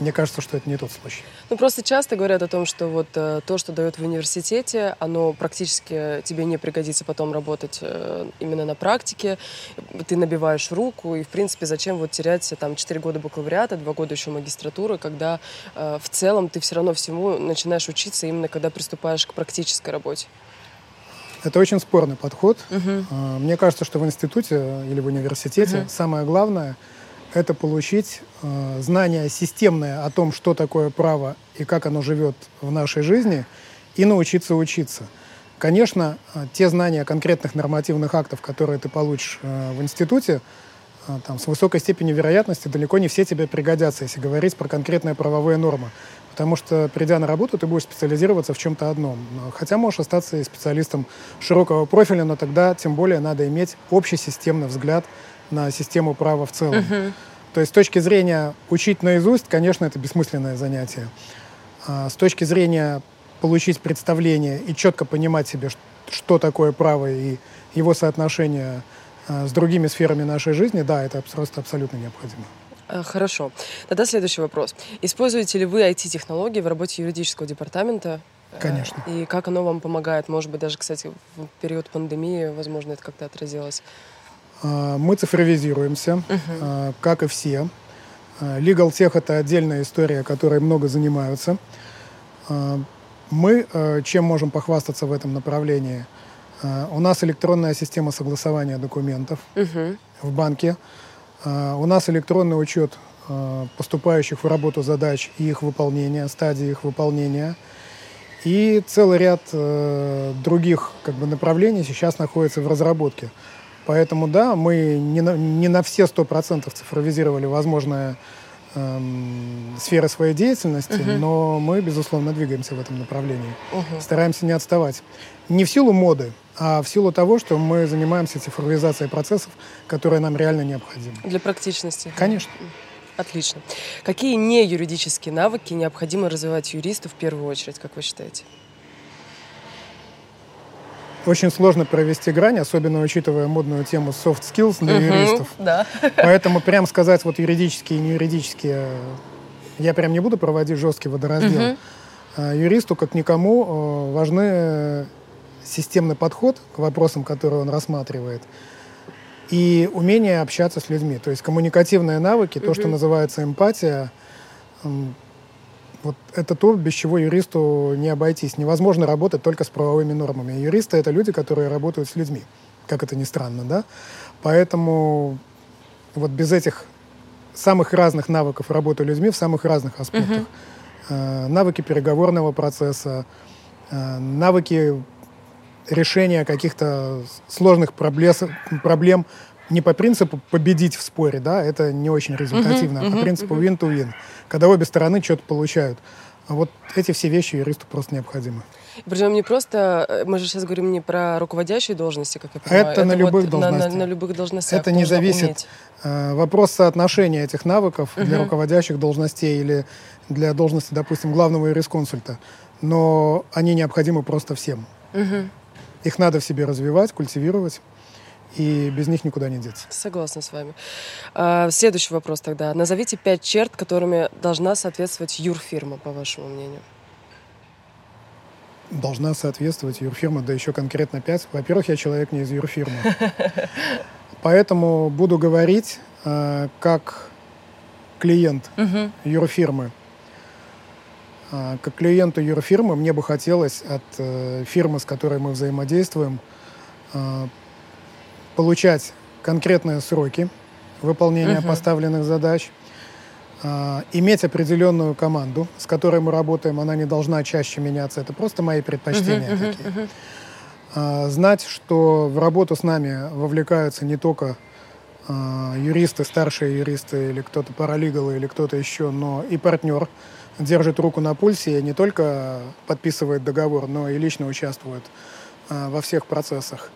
Мне кажется, что это не тот случай. Ну, просто часто говорят о том, что вот э, то, что дают в университете, оно практически тебе не пригодится потом работать э, именно на практике. Ты набиваешь руку, и, в принципе, зачем вот терять там 4 года бакалавриата, 2 года еще магистратуры, когда э, в целом ты все равно всему начинаешь учиться именно когда приступаешь к практической работе. Это очень спорный подход. Угу. Мне кажется, что в институте или в университете угу. самое главное — это получить э, знание системное о том, что такое право и как оно живет в нашей жизни, и научиться учиться. Конечно, э, те знания конкретных нормативных актов, которые ты получишь э, в институте, э, там, с высокой степенью вероятности далеко не все тебе пригодятся, если говорить про конкретные правовые нормы. Потому что, придя на работу, ты будешь специализироваться в чем-то одном. Хотя можешь остаться специалистом широкого профиля, но тогда тем более надо иметь общий системный взгляд на систему права в целом. Uh-huh. То есть с точки зрения учить наизусть, конечно, это бессмысленное занятие. А с точки зрения получить представление и четко понимать себе, что такое право и его соотношение а, с другими сферами нашей жизни, да, это просто абсолютно необходимо. А, хорошо. Тогда следующий вопрос. Используете ли вы IT-технологии в работе юридического департамента? Конечно. И как оно вам помогает? Может быть, даже, кстати, в период пандемии, возможно, это как-то отразилось? А, мы цифровизируемся, uh-huh. как и все. А, Legal Tech — это отдельная история, которой много занимаются. Мы чем можем похвастаться в этом направлении? У нас электронная система согласования документов uh-huh. в банке. У нас электронный учет поступающих в работу задач и их выполнения, стадии их выполнения. И целый ряд других как бы, направлений сейчас находится в разработке. Поэтому, да, мы не на, не на все сто процентов цифровизировали возможные эм, сферы своей деятельности, uh-huh. но мы, безусловно, двигаемся в этом направлении. Uh-huh. Стараемся не отставать. Не в силу моды, а в силу того, что мы занимаемся цифровизацией процессов, которые нам реально необходимы. Для практичности. Конечно. Отлично. Какие не юридические навыки необходимо развивать юристу в первую очередь, как вы считаете? Очень сложно провести грань, особенно учитывая модную тему soft skills для угу, юристов. Да. Поэтому прям сказать вот юридические и не юридические, я прям не буду проводить жесткий водораздел. Угу. Юристу, как никому, э, важны системный подход к вопросам, которые он рассматривает, и умение общаться с людьми. То есть коммуникативные навыки, угу. то, что называется эмпатия, вот это то, без чего юристу не обойтись. Невозможно работать только с правовыми нормами. Юристы — это люди, которые работают с людьми, как это ни странно, да? Поэтому вот без этих самых разных навыков работы людьми в самых разных аспектах. Uh-huh. навыки переговорного процесса, э, навыки решения каких-то сложных проблем не по принципу победить в споре, да, это не очень результативно, uh-huh, а по принципу uh-huh. win-to-win, когда обе стороны что-то получают. А вот эти все вещи юристу просто необходимы. Причем не просто, э, мы же сейчас говорим не про руководящие должности, как я понимаю. Это, это на любых вот должностях. На, на, на любых должностях. Это не зависит. Уметь. Э, вопрос соотношения этих навыков uh-huh. для руководящих должностей или для должности, допустим, главного юрисконсульта. Но они необходимы просто всем. Uh-huh. Их надо в себе развивать, культивировать и без них никуда не деться. Согласна с вами. А, следующий вопрос тогда. Назовите пять черт, которыми должна соответствовать юрфирма, по вашему мнению. Должна соответствовать юрфирма, да еще конкретно пять. Во-первых, я человек не из юрфирмы. Поэтому буду говорить э, как клиент юрфирмы. Э, как клиенту юрфирмы мне бы хотелось от э, фирмы, с которой мы взаимодействуем, получать конкретные сроки выполнения угу. поставленных задач, э, иметь определенную команду, с которой мы работаем, она не должна чаще меняться, это просто мои предпочтения угу, такие. Угу, угу. Э, знать, что в работу с нами вовлекаются не только э, юристы, старшие юристы или кто-то паралигалы или кто-то еще, но и партнер держит руку на пульсе и не только подписывает договор, но и лично участвует во всех процессах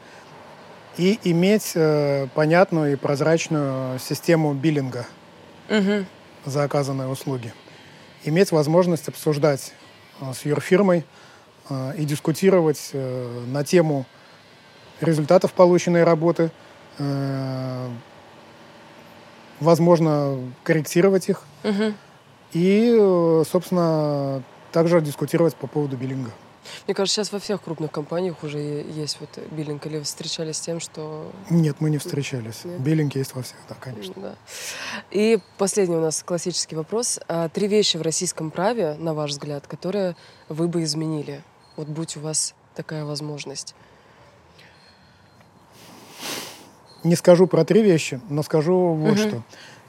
и иметь э, понятную и прозрачную систему биллинга угу. за оказанные услуги. Иметь возможность обсуждать э, с юрфирмой э, и дискутировать э, на тему результатов полученной работы, э, возможно, корректировать их угу. и, э, собственно, также дискутировать по поводу биллинга. Мне кажется, сейчас во всех крупных компаниях уже есть вот биллинг. Или вы встречались с тем, что... Нет, мы не встречались. Нет? Биллинг есть во всех, да, конечно. Да. И последний у нас классический вопрос. А, три вещи в российском праве, на ваш взгляд, которые вы бы изменили? Вот будь у вас такая возможность. Не скажу про три вещи, но скажу вот угу. что.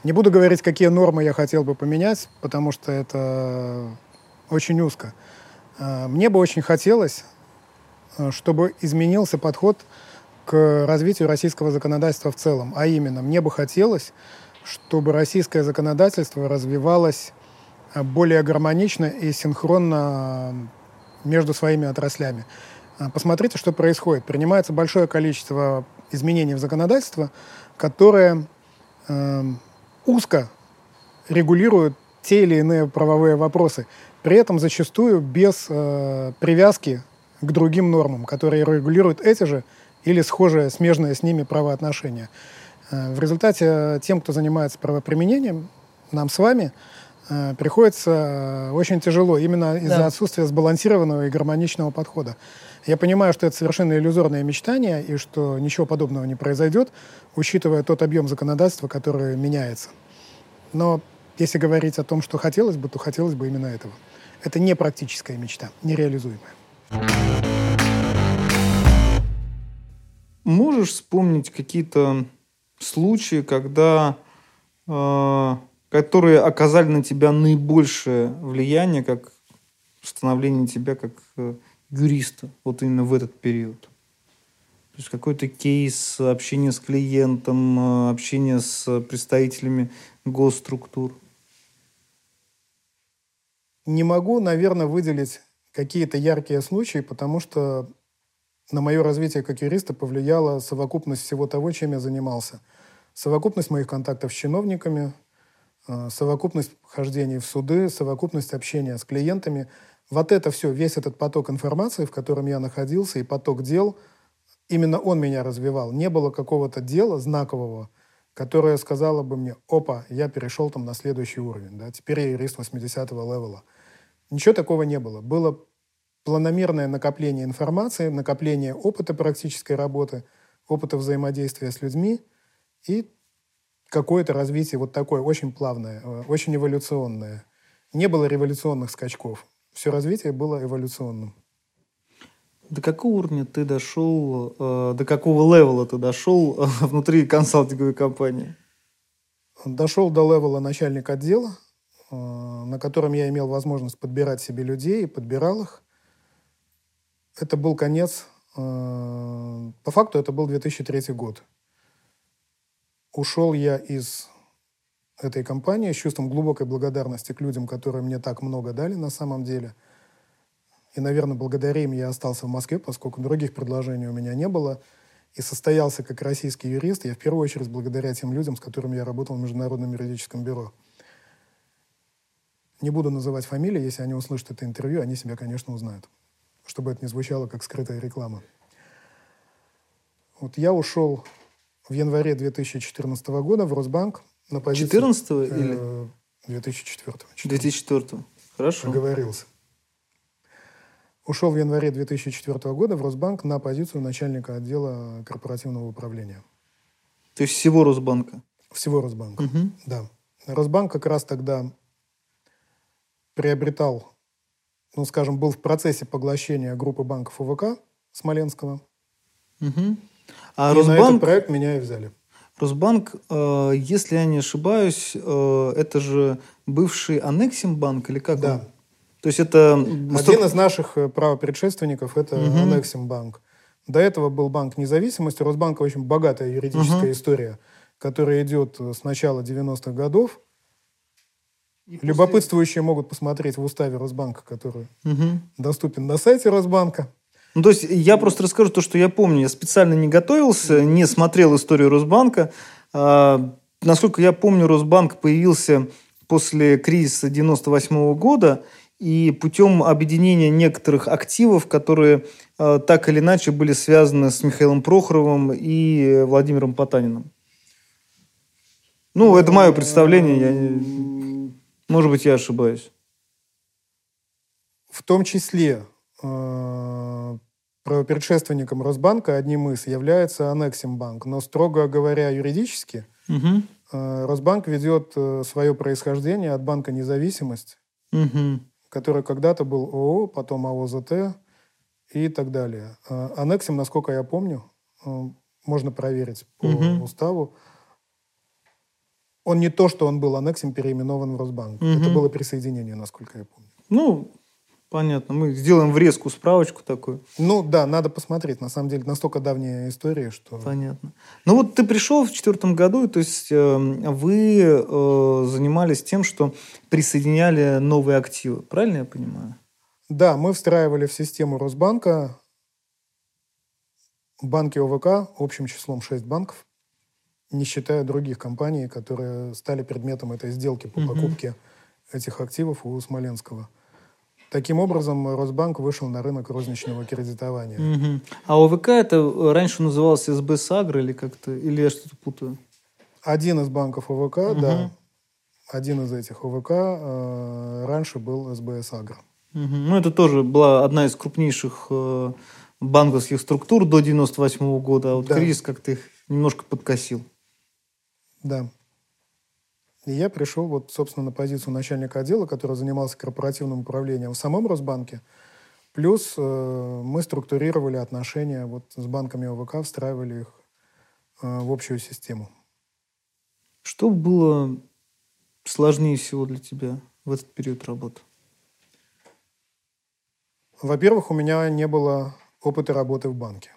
Не буду говорить, какие нормы я хотел бы поменять, потому что это очень узко. А, мне бы очень хотелось, а, чтобы изменился подход к развитию российского законодательства в целом. А именно, мне бы хотелось, чтобы российское законодательство развивалось а, более гармонично и синхронно между своими отраслями. Посмотрите, что происходит. Принимается большое количество изменений в законодательство, которые э, узко регулируют те или иные правовые вопросы при этом зачастую без э, привязки к другим нормам, которые регулируют эти же или схожие, смежные с ними правоотношения. Э, в результате э, тем, кто занимается правоприменением, нам с вами, э, приходится э, очень тяжело именно из-за отсутствия сбалансированного и гармоничного подхода. Я понимаю, что это совершенно иллюзорное мечтание и что ничего подобного не произойдет, учитывая тот объем законодательства, который меняется. Но если говорить о том, что хотелось бы, то хотелось бы именно этого. Это не практическая мечта, нереализуемая. Можешь вспомнить какие-то случаи, когда, э, которые оказали на тебя наибольшее влияние, как становление тебя как э, юриста, вот именно в этот период? То есть какой-то кейс общения с клиентом, э, общения с представителями госструктур? Не могу, наверное, выделить какие-то яркие случаи, потому что на мое развитие как юриста повлияла совокупность всего того, чем я занимался. Совокупность моих контактов с чиновниками, э, совокупность хождений в суды, совокупность общения с клиентами. Вот это все, весь этот поток информации, в котором я находился, и поток дел, именно он меня развивал. Не было какого-то дела знакового, которое сказало бы мне, опа, я перешел там на следующий уровень, да, теперь я юрист 80-го левела. Ничего такого не было. Было планомерное накопление информации, накопление опыта практической работы, опыта взаимодействия с людьми и какое-то развитие вот такое очень плавное, э, очень эволюционное. Не было революционных скачков. Все развитие было эволюционным. До какого уровня ты дошел, э, до какого левела ты дошел э, внутри консалтинговой компании? Дошел до левела начальника отдела, на котором я имел возможность подбирать себе людей подбирал их. Это был конец, по факту это был 2003 год. Ушел я из этой компании с чувством глубокой благодарности к людям, которые мне так много дали на самом деле. И, наверное, благодаря им я остался в Москве, поскольку других предложений у меня не было. И состоялся как российский юрист, я в первую очередь благодаря тем людям, с которыми я работал в Международном юридическом бюро. Не буду называть фамилии, если они услышат это интервью, они себя, конечно, узнают. Чтобы это не звучало как скрытая реклама. Вот я ушел в январе 2014 года в Росбанк на позицию... 14 э, или? 2004. 2004. Хорошо. Оговорился. Ушел в январе 2004 года в Росбанк на позицию начальника отдела корпоративного управления. То есть всего Росбанка? Всего Росбанка, угу. да. Росбанк как раз тогда приобретал, ну, скажем, был в процессе поглощения группы банков УВК Смоленского. Угу. А и Росбанк, на этот проект меня и взяли. Росбанк, э, если я не ошибаюсь, э, это же бывший Аннексимбанк или как да. он? То есть это... Один из наших э, правопредшественников – это угу. Аннексимбанк. До этого был банк независимости. Росбанка очень богатая юридическая угу. история, которая идет с начала 90-х годов. И Любопытствующие после... могут посмотреть в уставе Росбанка, который угу. доступен на сайте Росбанка. Ну, то есть я просто расскажу то, что я помню. Я специально не готовился, не смотрел историю Росбанка. А, насколько я помню, Росбанк появился после кризиса 98 -го года и путем объединения некоторых активов, которые а, так или иначе были связаны с Михаилом Прохоровым и Владимиром Потаниным. Ну, это мое представление. Я... Может быть, я ошибаюсь. В том числе э, предшественником Росбанка, одним из, является Анексимбанк. Но, строго говоря, юридически, угу. Росбанк ведет э, свое происхождение от банка «Независимость», угу. который когда-то был ООО, потом АОЗТ и так далее. Анексим, насколько я помню, можно проверить по угу. уставу, он не то, что он был аннексом, переименован в Росбанк. Угу. Это было присоединение, насколько я помню. Ну, Понятно. Мы сделаем врезку, справочку такую. Ну да, надо посмотреть. На самом деле, настолько давняя история, что... Понятно. Ну вот ты пришел в четвертом году, то есть э, вы э, занимались тем, что присоединяли новые активы. Правильно я понимаю? Да, мы встраивали в систему Росбанка банки ОВК общим числом 6 банков, не считая других компаний, которые стали предметом этой сделки по покупке этих активов у Смоленского. Таким образом, Росбанк вышел на рынок розничного кредитования. А ОВК это раньше назывался СБ Сагра или как-то, или я что-то путаю? Один из банков ОВК, да. Один из этих ОВК э, раньше был СБС Агро. Угу. Ну, это тоже была одна из крупнейших э, банковских структур до 98 -го года, а вот да. кризис как-то их немножко подкосил. Да. И я пришел, вот, собственно, на позицию начальника отдела, который занимался корпоративным управлением в самом Росбанке. Плюс э, мы структурировали отношения вот, с банками ОВК, встраивали их э, в общую систему. Что было сложнее всего для тебя в этот период работы? Во-первых, у меня не было опыта работы в банке.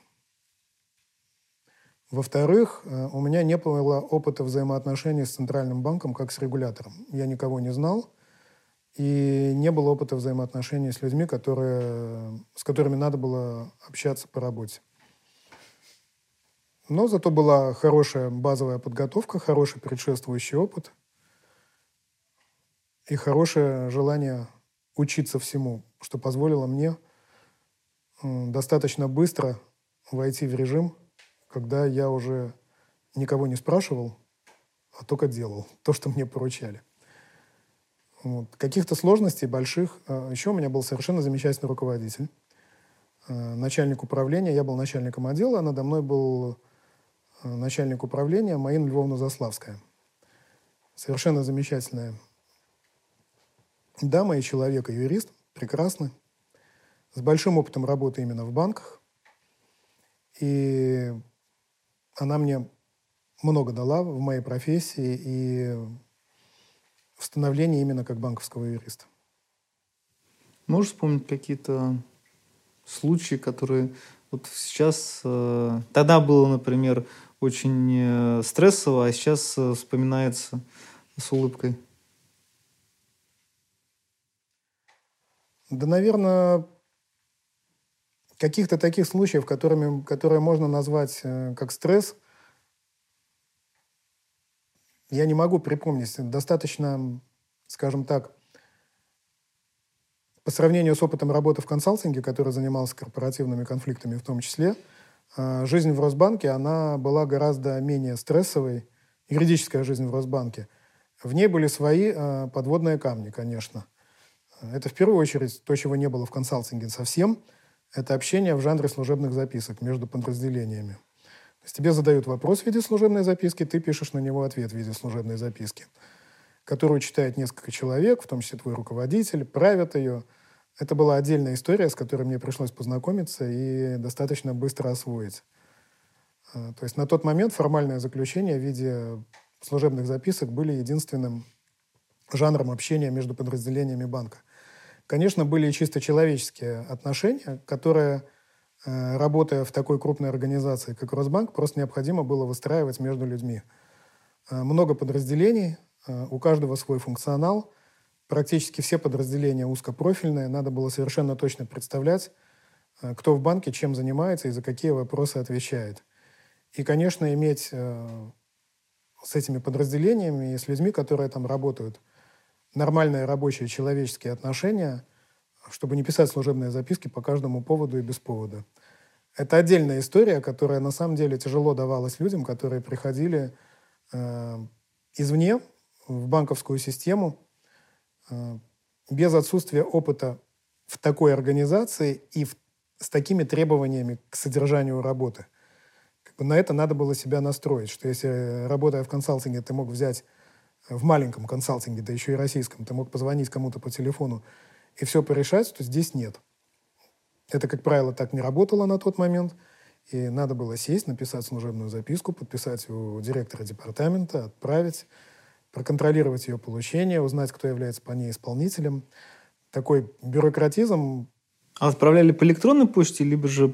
Во-вторых, э, у меня не было опыта взаимоотношений с Центральным банком как с регулятором. Я никого не знал, и не было опыта взаимоотношений с людьми, которые, с которыми надо было общаться по работе. Но зато была хорошая базовая подготовка, хороший предшествующий опыт. и хорошее желание учиться всему, что позволило мне достаточно быстро войти в режим, когда я уже никого не спрашивал, а только делал то, что мне поручали. Вот. Каких-то сложностей больших. А, Еще у меня был совершенно замечательный руководитель, а, начальник управления. Я был начальником отдела, а надо мной был начальник управления Маина Львовна Заславская. Совершенно замечательная дама и человек, и юрист, прекрасный, с большим опытом работы именно в банках. И она мне много дала в моей профессии и в становлении именно как банковского юриста. Можешь вспомнить какие-то случаи, которые вот сейчас... Э, тогда было, например, очень э, стрессово, а сейчас э, вспоминается с улыбкой? Да, наверное, каких-то таких случаев, которыми, которые можно назвать э, как стресс, я не могу припомнить. Достаточно, скажем так, по сравнению с опытом работы в консалтинге, который занимался корпоративными конфликтами в том числе, э, жизнь в Росбанке, она была гораздо менее стрессовой, юридическая жизнь в Росбанке. В ней были свои э, подводные камни, конечно. Это в первую очередь то, чего не было в консалтинге совсем. Это общение в жанре служебных записок между подразделениями. То есть тебе задают вопрос в виде служебной записки, ты пишешь на него ответ в виде служебной записки, которую читает несколько человек, в том числе твой руководитель, правят ее. Это была отдельная история, с которой мне пришлось познакомиться и достаточно быстро освоить. А, то есть на тот момент формальное заключение в виде служебных записок были единственным жанром общения между подразделениями банка. Конечно, были чисто человеческие отношения, которые, э, работая в такой крупной организации, как Росбанк, просто необходимо было выстраивать между людьми. Э, много подразделений, э, у каждого свой функционал, практически все подразделения узкопрофильные, надо было совершенно точно представлять, кто в банке чем занимается и за какие вопросы отвечает. И, конечно, иметь с этими подразделениями и с людьми, которые там работают, нормальные рабочие человеческие отношения, чтобы не писать служебные записки по каждому поводу и без повода. Это отдельная история, которая на самом деле тяжело давалась людям, которые приходили э, извне в банковскую систему э, без отсутствия опыта в такой организации и в, с такими требованиями к содержанию работы – на это надо было себя настроить, что если, работая в консалтинге, ты мог взять в маленьком консалтинге, да еще и российском, ты мог позвонить кому-то по телефону и все порешать, то здесь нет. Это, как правило, так не работало на тот момент. И надо было сесть, написать служебную записку, подписать у директора департамента, отправить, проконтролировать ее получение, узнать, кто является по ней исполнителем. Такой бюрократизм отправляли по электронной почте, либо же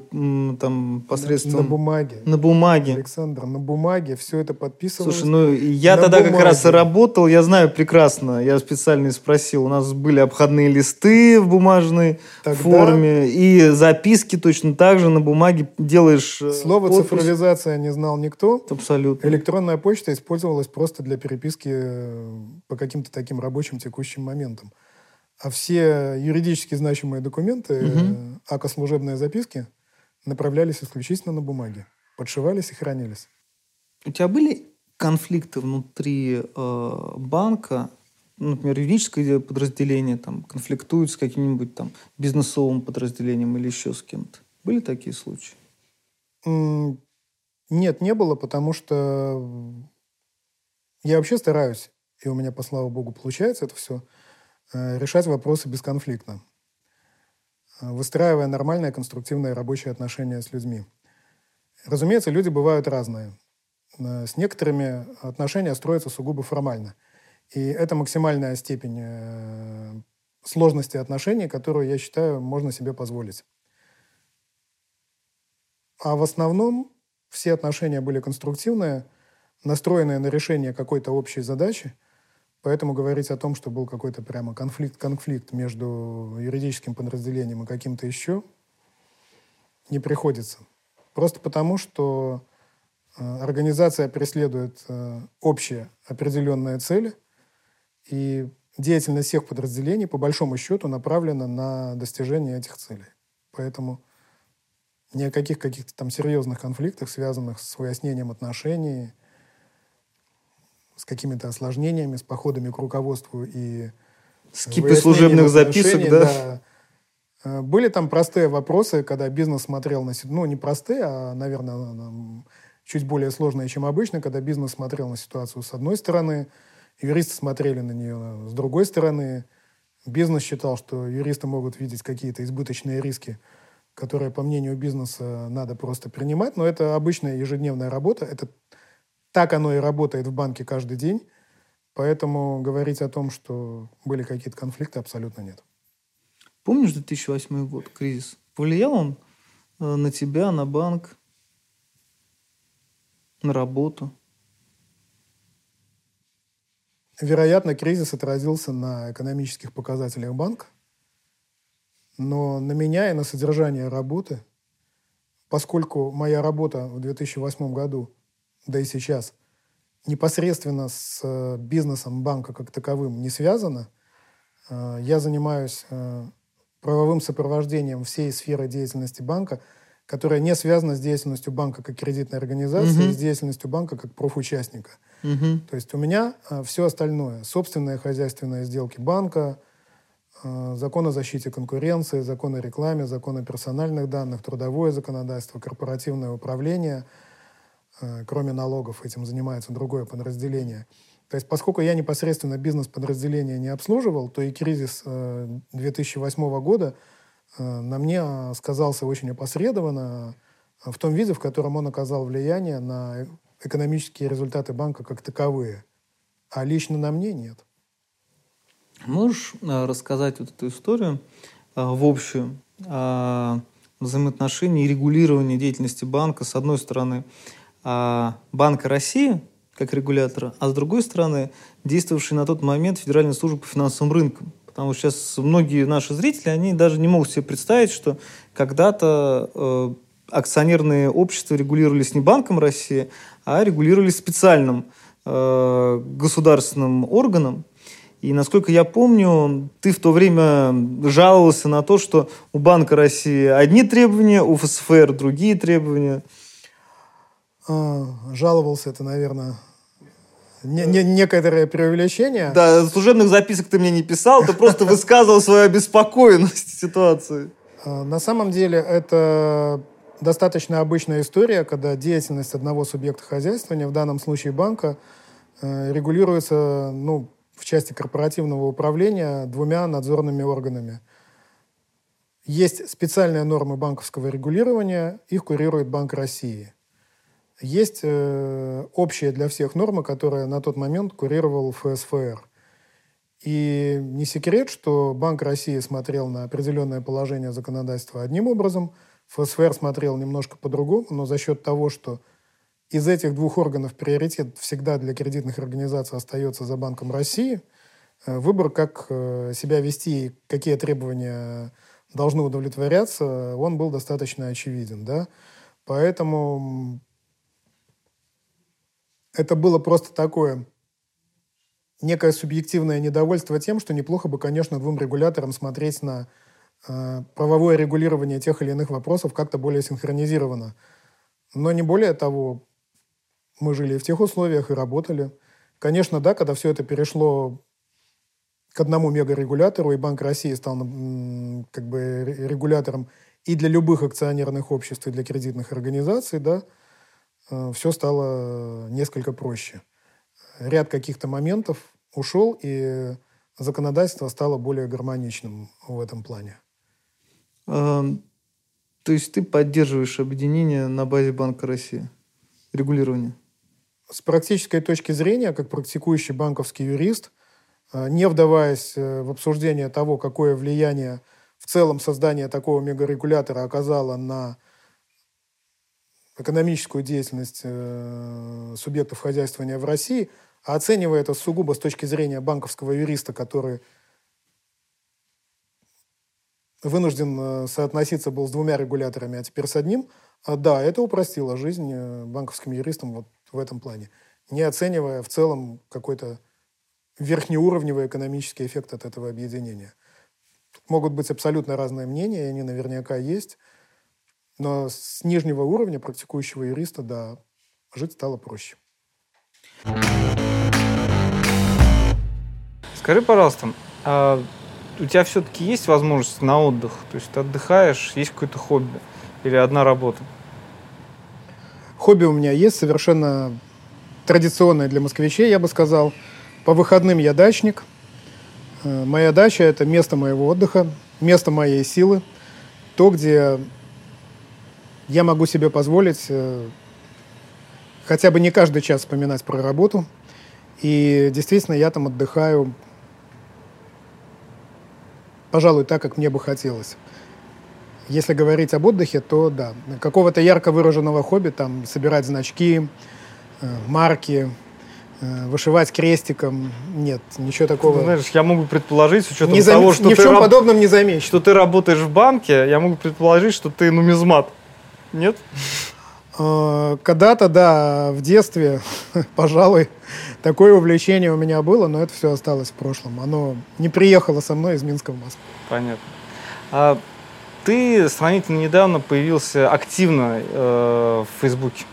там посредством... На, бумаге. На бумаге. Александр, на бумаге все это подписывалось. Слушай, ну я тогда бумаге. как раз и работал, я знаю прекрасно. Я специально спросил. У нас были обходные листы в бумажной тогда... форме и записки точно так же на бумаге делаешь э, Слово подпись. цифровизация не знал никто. Абсолютно. Электронная почта использовалась просто для переписки э, по каким-то таким рабочим текущим моментам. А все юридически значимые документы, угу. ака служебные записки, направлялись исключительно на бумаге, подшивались и хранились. У тебя были конфликты внутри э, банка, например, юридическое подразделение там конфликтует с каким-нибудь там бизнесовым подразделением или еще с кем-то? Были такие случаи? Нет, не было, потому что я вообще стараюсь, и у меня, по слава богу, получается это все, решать вопросы бесконфликтно, э, выстраивая нормальные конструктивные рабочие отношения с людьми. Разумеется, люди бывают разные. Э, с некоторыми отношения строятся сугубо формально. И это максимальная степень сложности отношений, которую, я считаю, можно себе позволить. А в основном все отношения были конструктивные, настроенные на решение какой-то общей задачи – Поэтому говорить о том, что был какой-то прямо конфликт, конфликт между юридическим подразделением и каким-то еще, не приходится. Просто потому, что э, организация преследует э, общие определенные цели, и деятельность всех подразделений, по большому счету, направлена на достижение этих целей. Поэтому ни о каких каких-то там серьезных конфликтах, связанных с выяснением отношений, с какими-то осложнениями, с походами к руководству и Скипы служебных записок, да? да. Э, были там простые вопросы, когда бизнес смотрел на... Ну, не простые, а, наверное, чуть более сложные, чем обычно, когда бизнес смотрел на ситуацию с одной стороны, юристы смотрели на нее с другой стороны. Бизнес считал, что юристы могут видеть какие-то избыточные риски, которые, по мнению бизнеса, надо просто принимать. Но это обычная ежедневная работа. Это так оно и работает в банке каждый день. Поэтому говорить о том, что были какие-то конфликты, абсолютно нет. Помнишь 2008 год, кризис? Повлиял он э, на тебя, на банк, на работу? Вероятно, кризис отразился на экономических показателях банка, но на меня и на содержание работы, поскольку моя работа в 2008 году, да и сейчас – непосредственно с э, бизнесом банка как таковым не связано. Э, я занимаюсь э, правовым сопровождением всей сферы деятельности банка, которая не связана с деятельностью банка как кредитной организации, угу. с деятельностью банка как профучастника. Угу. То есть у меня все остальное. Собственные хозяйственные сделки банка, закон о защите конкуренции, закон о рекламе, закон о персональных данных, трудовое законодательство, корпоративное управление – кроме налогов, этим занимается другое подразделение. То есть, поскольку я непосредственно бизнес-подразделение не обслуживал, то и кризис 2008 э, года э, на мне сказался очень опосредованно в том виде, в котором он оказал влияние на экономические результаты банка как таковые. А лично на мне нет. Можешь рассказать вот эту историю в общую о взаимоотношении и регулировании деятельности банка, с одной стороны, Банка России как регулятора, а с другой стороны действовавший на тот момент Федеральная служба по финансовым рынкам. Потому что сейчас многие наши зрители, они даже не могут себе представить, что когда-то э, акционерные общества регулировались не Банком России, а регулировались специальным э, государственным органом. И насколько я помню, ты в то время жаловался на то, что у Банка России одни требования, у ФСФР другие требования. А, жаловался, это, наверное, не, не, некоторое преувеличение. Да, служебных записок ты мне не писал, ты просто высказывал свою обеспокоенность ситуации. А, на самом деле это достаточно обычная история, когда деятельность одного субъекта хозяйствования, в данном случае банка, э, регулируется ну, в части корпоративного управления двумя надзорными органами. Есть специальные нормы банковского регулирования, их курирует Банк России – есть э, общая для всех норма, которая на тот момент курировал ФСФР. И не секрет, что Банк России смотрел на определенное положение законодательства одним образом, ФСФР смотрел немножко по-другому, но за счет того, что из этих двух органов приоритет всегда для кредитных организаций остается за Банком России, э, выбор, как э, себя вести и какие требования должны удовлетворяться, он был достаточно очевиден. Да? Поэтому это было просто такое некое субъективное недовольство тем, что неплохо бы, конечно, двум регуляторам смотреть на э, правовое регулирование тех или иных вопросов как-то более синхронизированно. Но не более того, мы жили в тех условиях и работали. Конечно, да, когда все это перешло к одному мегарегулятору, и Банк России стал как бы регулятором и для любых акционерных обществ, и для кредитных организаций, да, все стало несколько проще. Ряд каких-то моментов ушел, и законодательство стало более гармоничным в этом плане. А, то есть ты поддерживаешь объединение на базе Банка России? Регулирование? С практической точки зрения, как практикующий банковский юрист, э, не вдаваясь э, в обсуждение того, какое влияние в целом создание такого мегарегулятора оказало на экономическую деятельность э, субъектов хозяйствования в России, а оценивая это сугубо с точки зрения банковского юриста, который вынужден э, соотноситься был с двумя регуляторами, а теперь с одним, а, да, это упростило жизнь э, банковским юристам вот в этом плане, не оценивая в целом какой-то верхнеуровневый экономический эффект от этого объединения. Могут быть абсолютно разные мнения, и они наверняка есть. Но с нижнего уровня практикующего юриста, да, жить стало проще. Скажи, пожалуйста, а у тебя все-таки есть возможность на отдых? То есть ты отдыхаешь, есть какое-то хобби или одна работа? Хобби у меня есть, совершенно традиционное для москвичей, я бы сказал. По выходным я дачник. Э, моя дача – это место моего отдыха, место моей силы, то, где я могу себе позволить э, хотя бы не каждый час вспоминать про работу. И действительно, я там отдыхаю, пожалуй, так, как мне бы хотелось. Если говорить об отдыхе, то да, какого-то ярко выраженного хобби, там, собирать значки, э, марки, э, вышивать крестиком, нет, ничего такого. Ты знаешь, я могу предположить, с учетом не зам... того, что ни в чем раб- подобном не замечен. что ты работаешь в банке, я могу предположить, что ты нумизмат. Нет? Э, Когда-то, да, в детстве, пожалуй, такое увлечение у меня было, но это все осталось в прошлом. Оно не приехало со мной из Минска в Москву. Понятно. А ты сравнительно недавно появился активно э, в Фейсбуке.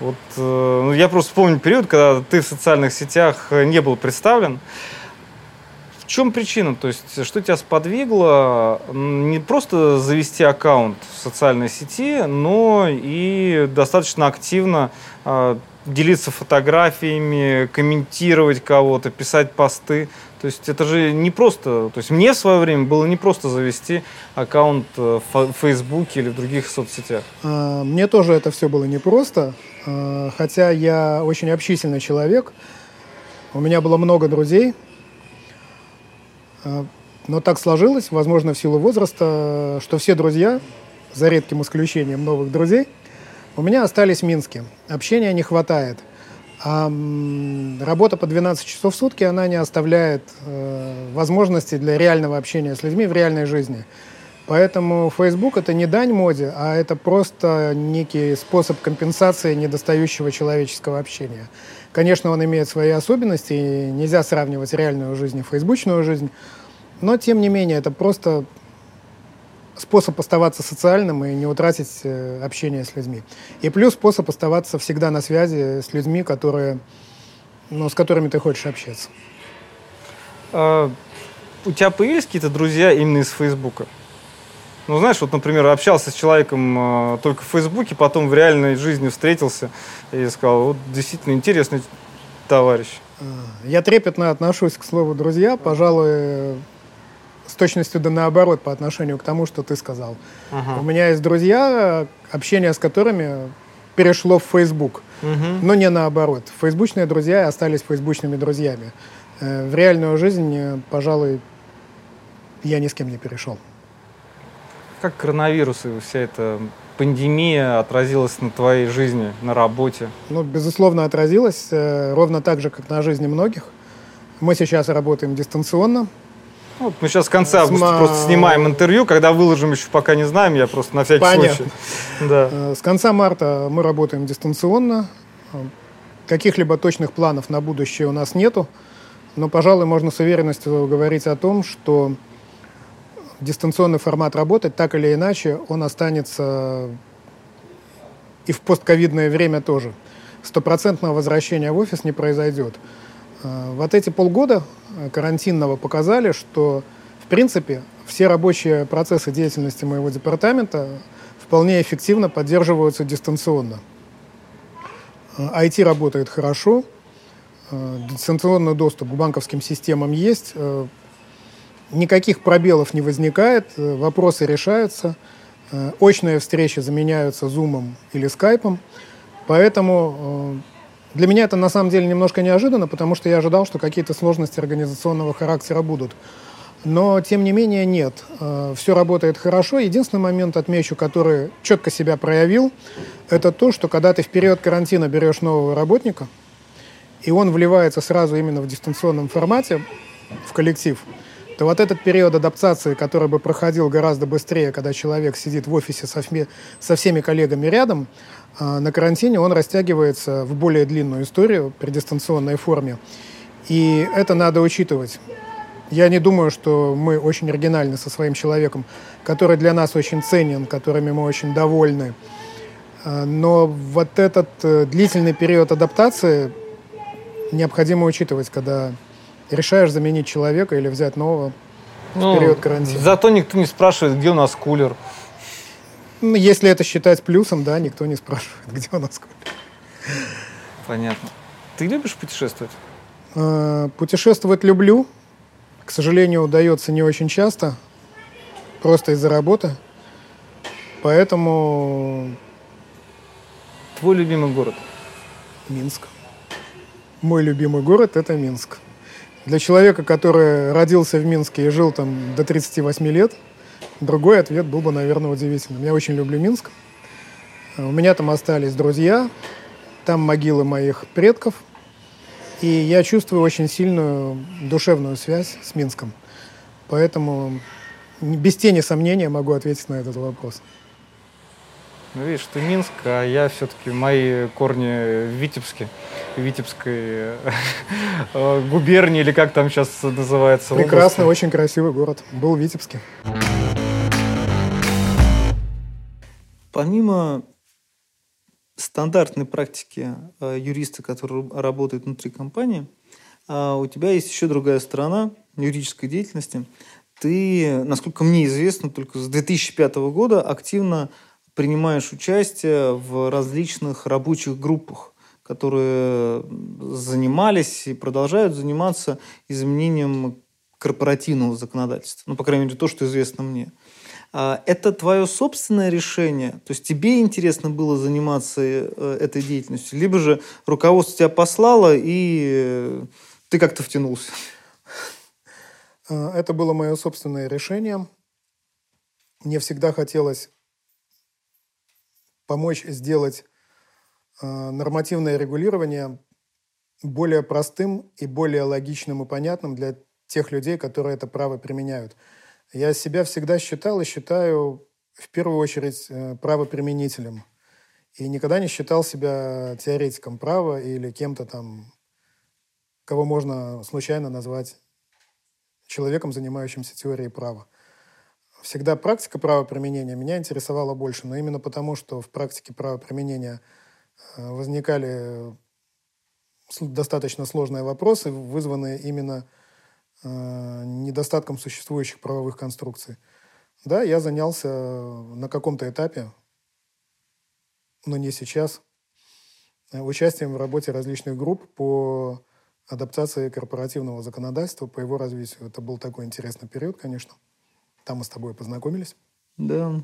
Вот, э, ну, я просто вспомню период, когда ты в социальных сетях э, не был представлен. Чем причина? То есть, что тебя сподвигло не просто завести аккаунт в социальной сети, но и достаточно активно э, делиться фотографиями, комментировать кого-то, писать посты. То есть это же не просто... То есть мне в свое время было не просто завести аккаунт э, в Фейсбуке или в других соцсетях. А, Мне тоже это все было непросто, а, хотя я очень общительный человек. У меня было много друзей, но так сложилось, возможно, в силу возраста, что все друзья, за редким исключением новых друзей, у меня остались в Минске. Общения не хватает. А работа по 12 часов в сутки, она не оставляет э, возможности для реального общения с людьми в реальной жизни. Поэтому Facebook это не дань моде, а это просто некий способ компенсации недостающего человеческого общения. Конечно, он имеет свои особенности, и нельзя сравнивать реальную жизнь и фейсбучную жизнь, но тем не менее это просто способ оставаться социальным и не утратить э, общение с людьми. И плюс способ оставаться всегда на связи с людьми, которые, ну, с которыми ты хочешь общаться. А, у тебя появились какие-то друзья именно из Фейсбука? Ну, знаешь, вот, например, общался с человеком э, только в Фейсбуке, потом в реальной жизни встретился и сказал, вот действительно интересный товарищ. Э, Я трепетно отношусь к слову «друзья», пожалуй, с точностью да наоборот по отношению к тому, что ты сказал. У меня есть друзья, общение с которыми перешло в Facebook, Мгм. но не наоборот. Фейсбучные друзья остались фейсбучными друзьями. Э, В реальную жизнь, пожалуй, я ни с кем не перешел. Как коронавирус и вся эта пандемия отразилась на твоей жизни, на работе? Ну, безусловно, отразилось э, ровно так же, как на жизни многих. Мы сейчас работаем дистанционно. Ну, вот мы сейчас в конце августа Сма- просто снимаем интервью, когда выложим еще пока не знаем, я просто на всякий Понятно. случай. Да. Э, С конца марта мы работаем дистанционно. Э, Каких-либо точных планов на будущее у нас нету. Но, пожалуй, можно с уверенностью говорить о том, что дистанционный формат работы, так или иначе, он останется и в постковидное время тоже. Стопроцентного возвращения в офис не произойдет. Э, Вот эти полгода э, карантинного показали, что, в принципе, все рабочие процессы деятельности моего департамента вполне эффективно поддерживаются дистанционно. Э, IT работает хорошо, э, дистанционный доступ к банковским системам есть, э, никаких пробелов не возникает, э, вопросы решаются, э, очные встречи заменяются зумом или скайпом, поэтому э, для меня это на самом деле немножко неожиданно, потому что я ожидал, что какие-то сложности организационного характера будут. Но, тем не менее, нет. Все работает хорошо. Единственный момент, отмечу, который четко себя проявил, это то, что когда ты в период карантина берешь нового работника, и он вливается сразу именно в дистанционном формате в коллектив, то вот этот период адаптации, который бы проходил гораздо быстрее, когда человек сидит в офисе со, со всеми коллегами рядом, а, на карантине он растягивается в более длинную историю при дистанционной форме. И это надо учитывать. Я не думаю, что мы очень оригинальны со своим человеком, который для нас очень ценен, которыми мы очень довольны. А, но вот этот э, длительный период адаптации необходимо учитывать, когда решаешь заменить человека или взять нового ну, в период карантина. Зато никто не спрашивает, где у нас кулер. Ну, если это считать плюсом, да, никто не спрашивает, где у нас кулер. Понятно. Ты любишь путешествовать? А, путешествовать люблю. К сожалению, удается не очень часто, просто из-за работы. Поэтому... Твой любимый город? Минск. Мой любимый город – это Минск. Для человека, который родился в Минске и жил там до 38 лет, другой ответ был бы, наверное, удивительным. Я очень люблю Минск. У меня там остались друзья, там могилы моих предков – и я чувствую очень сильную душевную связь с Минском. Поэтому без тени сомнения могу ответить на этот вопрос. Ну, видишь, ты Минск, а я все-таки, мои корни в Витебске, в Витебской э, губернии, или как там сейчас называется. Прекрасный, области. очень красивый город. Был в Витебске. Помимо стандартной практике э, юриста, который работает внутри компании, а у тебя есть еще другая сторона юридической деятельности. Ты, насколько мне известно, только с 2005 года активно принимаешь участие в различных рабочих группах, которые занимались и продолжают заниматься изменением корпоративного законодательства. Ну, по крайней мере, то, что известно мне. А, это твое собственное решение? То есть тебе интересно было заниматься э, этой деятельностью? Либо же руководство тебя послало, и э, ты как-то втянулся? А, это было мое собственное решение. Мне всегда хотелось помочь сделать а, нормативное регулирование более простым и более логичным и понятным для тех людей, которые это право применяют. Я себя всегда считал и считаю в первую очередь э, правоприменителем. И никогда не считал себя теоретиком права или кем-то там, кого можно случайно назвать человеком, занимающимся теорией права. Всегда практика правоприменения меня интересовала больше, но именно потому, что в практике правоприменения э, возникали достаточно сложные вопросы, вызванные именно Э, недостатком существующих правовых конструкций. Да, я занялся на каком-то этапе, но не сейчас, э, участием в работе различных групп по адаптации корпоративного законодательства, по его развитию. Это был такой интересный период, конечно. Там мы с тобой познакомились. Да.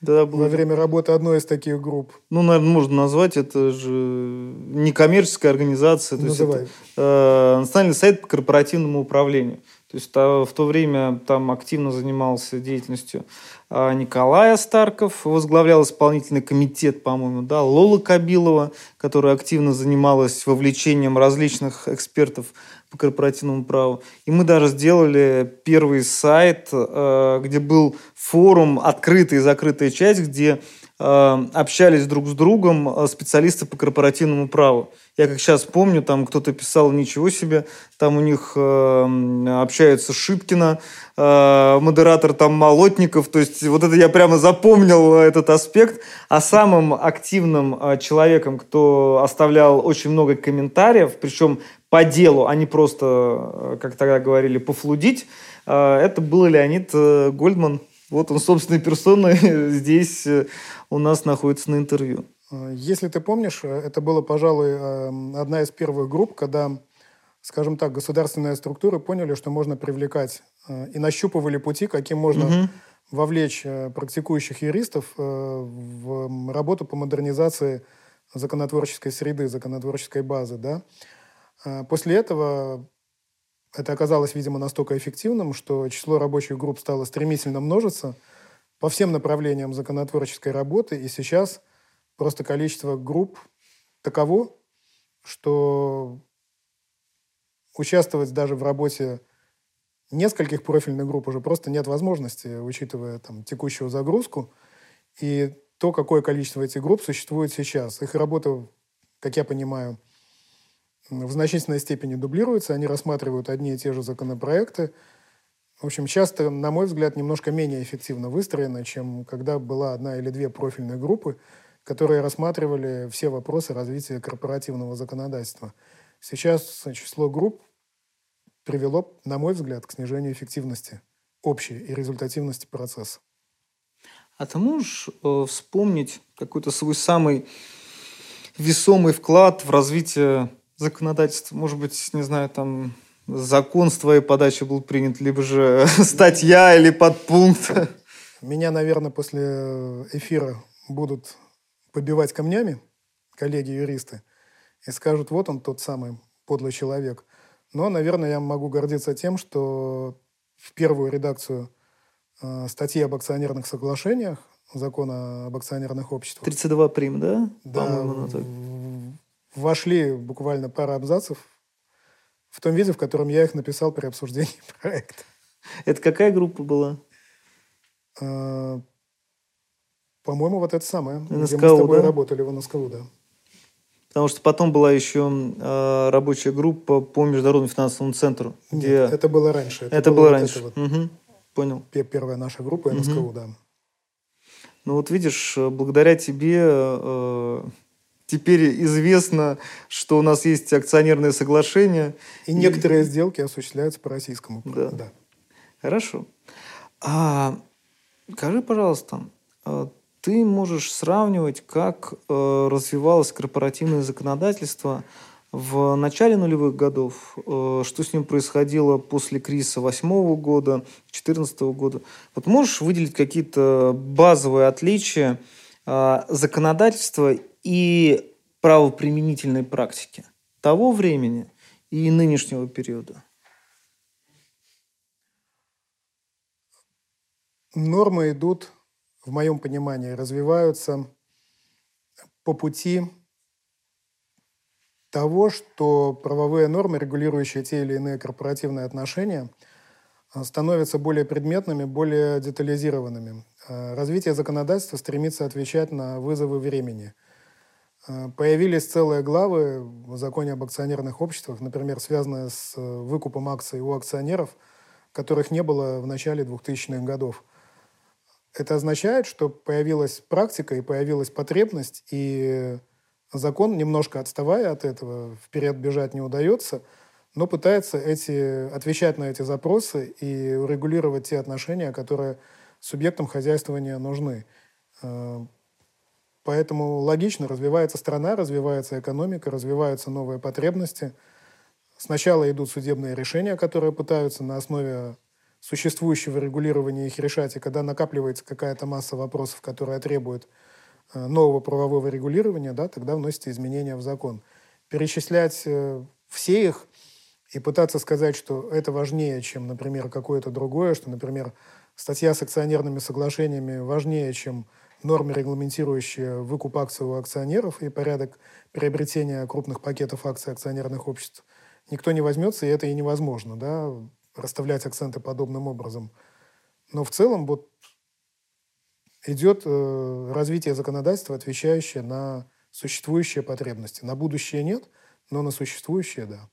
Да, было... Во время работы одной из таких групп. Ну, наверное, можно назвать это же некоммерческая организация. То Называй. есть это э, Национальный сайт по корпоративному управлению. То есть а, в то время там активно занимался деятельностью а, Николая Старков, возглавлял исполнительный комитет, по-моему, да, Лола Кабилова, которая активно занималась вовлечением различных экспертов по корпоративному праву. И мы даже сделали первый сайт, э, где был форум, открытая и закрытая часть, где общались друг с другом э, специалисты по корпоративному праву. Я как сейчас помню, там кто-то писал «Ничего себе», там у них общаются Шипкина, модератор там Молотников, то есть вот это я прямо запомнил этот аспект. А самым активным человеком, кто оставлял очень много комментариев, причем по делу, а не просто, э, как тогда говорили, пофлудить, э, это был Леонид э, Гольдман. Вот он собственной персоной здесь у нас находится на интервью. Если ты помнишь, это было, пожалуй, одна из первых групп, когда, скажем так, государственные структуры поняли, что можно привлекать и нащупывали пути, каким можно угу. вовлечь практикующих юристов в работу по модернизации законотворческой среды, законотворческой базы, да. А, после этого это оказалось, видимо, настолько эффективным, что число рабочих групп стало стремительно множиться по всем направлениям законотворческой работы, и сейчас просто количество групп таково, что участвовать даже в работе нескольких профильных групп уже просто нет возможности, учитывая там, текущую загрузку и то, какое количество этих групп существует сейчас. Их работа, как я понимаю, в значительной степени дублируются, они рассматривают одни и те же законопроекты. В общем, часто, на мой взгляд, немножко менее эффективно выстроено, чем когда была одна или две профильные группы, которые рассматривали все вопросы развития корпоративного законодательства. Сейчас число групп привело, на мой взгляд, к снижению эффективности общей и результативности процесса. А ты можешь э, вспомнить какой-то свой самый весомый вклад в развитие законодательства? Может быть, не знаю, там закон с твоей подачи был принят, либо же статья или подпункт? Меня, наверное, после эфира будут побивать камнями коллеги-юристы и скажут, вот он тот самый подлый человек. Но, наверное, я могу гордиться тем, что в первую редакцию э, статьи об акционерных соглашениях закона об акционерных обществах. 32 прим, да? Да, вошли буквально пара абзацев в том виде, в котором я их написал при обсуждении проекта. Это какая группа была? А, по-моему, вот это самое. НСКУ, где мы с тобой да? работали в НСКУ, да. Потому что потом была еще э, рабочая группа по Международному финансовому центру. Нет, где... это было раньше. Это, было вот раньше. это вот Мгм. Понял. пе- Первая наша группа НСКУ, да. Ну вот видишь, э, благодаря тебе э, теперь известно, что у нас есть акционерное соглашение. И некоторые сделки осуществляются по российскому. Да. да. Хорошо. А скажи, пожалуйста, а ты можешь сравнивать, как э, развивалось корпоративное законодательство в начале нулевых годов, э, что с ним происходило после кризиса восьмого года, 2014 года. Вот можешь выделить какие-то базовые отличия э, законодательства и правоприменительной практики того времени и нынешнего периода? Нормы идут, в моем понимании, развиваются по пути того, что правовые нормы, регулирующие те или иные корпоративные отношения, а, становятся более предметными, более детализированными. А, Развитие законодательства стремится отвечать на вызовы времени. А, Появились целые главы в законе об акционерных обществах, например, связанные с э, выкупом акций у акционеров, которых не было в начале 2000-х годов. Это означает, что появилась практика и появилась потребность, и закон, немножко отставая от этого, вперед бежать не удается, но пытается эти, отвечать на эти запросы и урегулировать те отношения, которые субъектам хозяйствования нужны. Поэтому логично развивается страна, развивается экономика, развиваются новые потребности. Сначала идут судебные решения, которые пытаются на основе существующего регулирования их решать, и когда накапливается какая-то масса вопросов, которые требуют э, нового правового регулирования, да, тогда вносятся изменения в закон. Перечислять э, все их и пытаться сказать, что это важнее, чем, например, какое-то другое, что, например, статья с акционерными соглашениями важнее, чем нормы, регламентирующие выкуп акций у акционеров и порядок приобретения крупных пакетов акций акционерных обществ, никто не возьмется, и это и невозможно, да, расставлять акценты подобным образом. Но в целом вот идет э, развитие законодательства, отвечающее на существующие потребности. На будущее нет, но на существующие – да.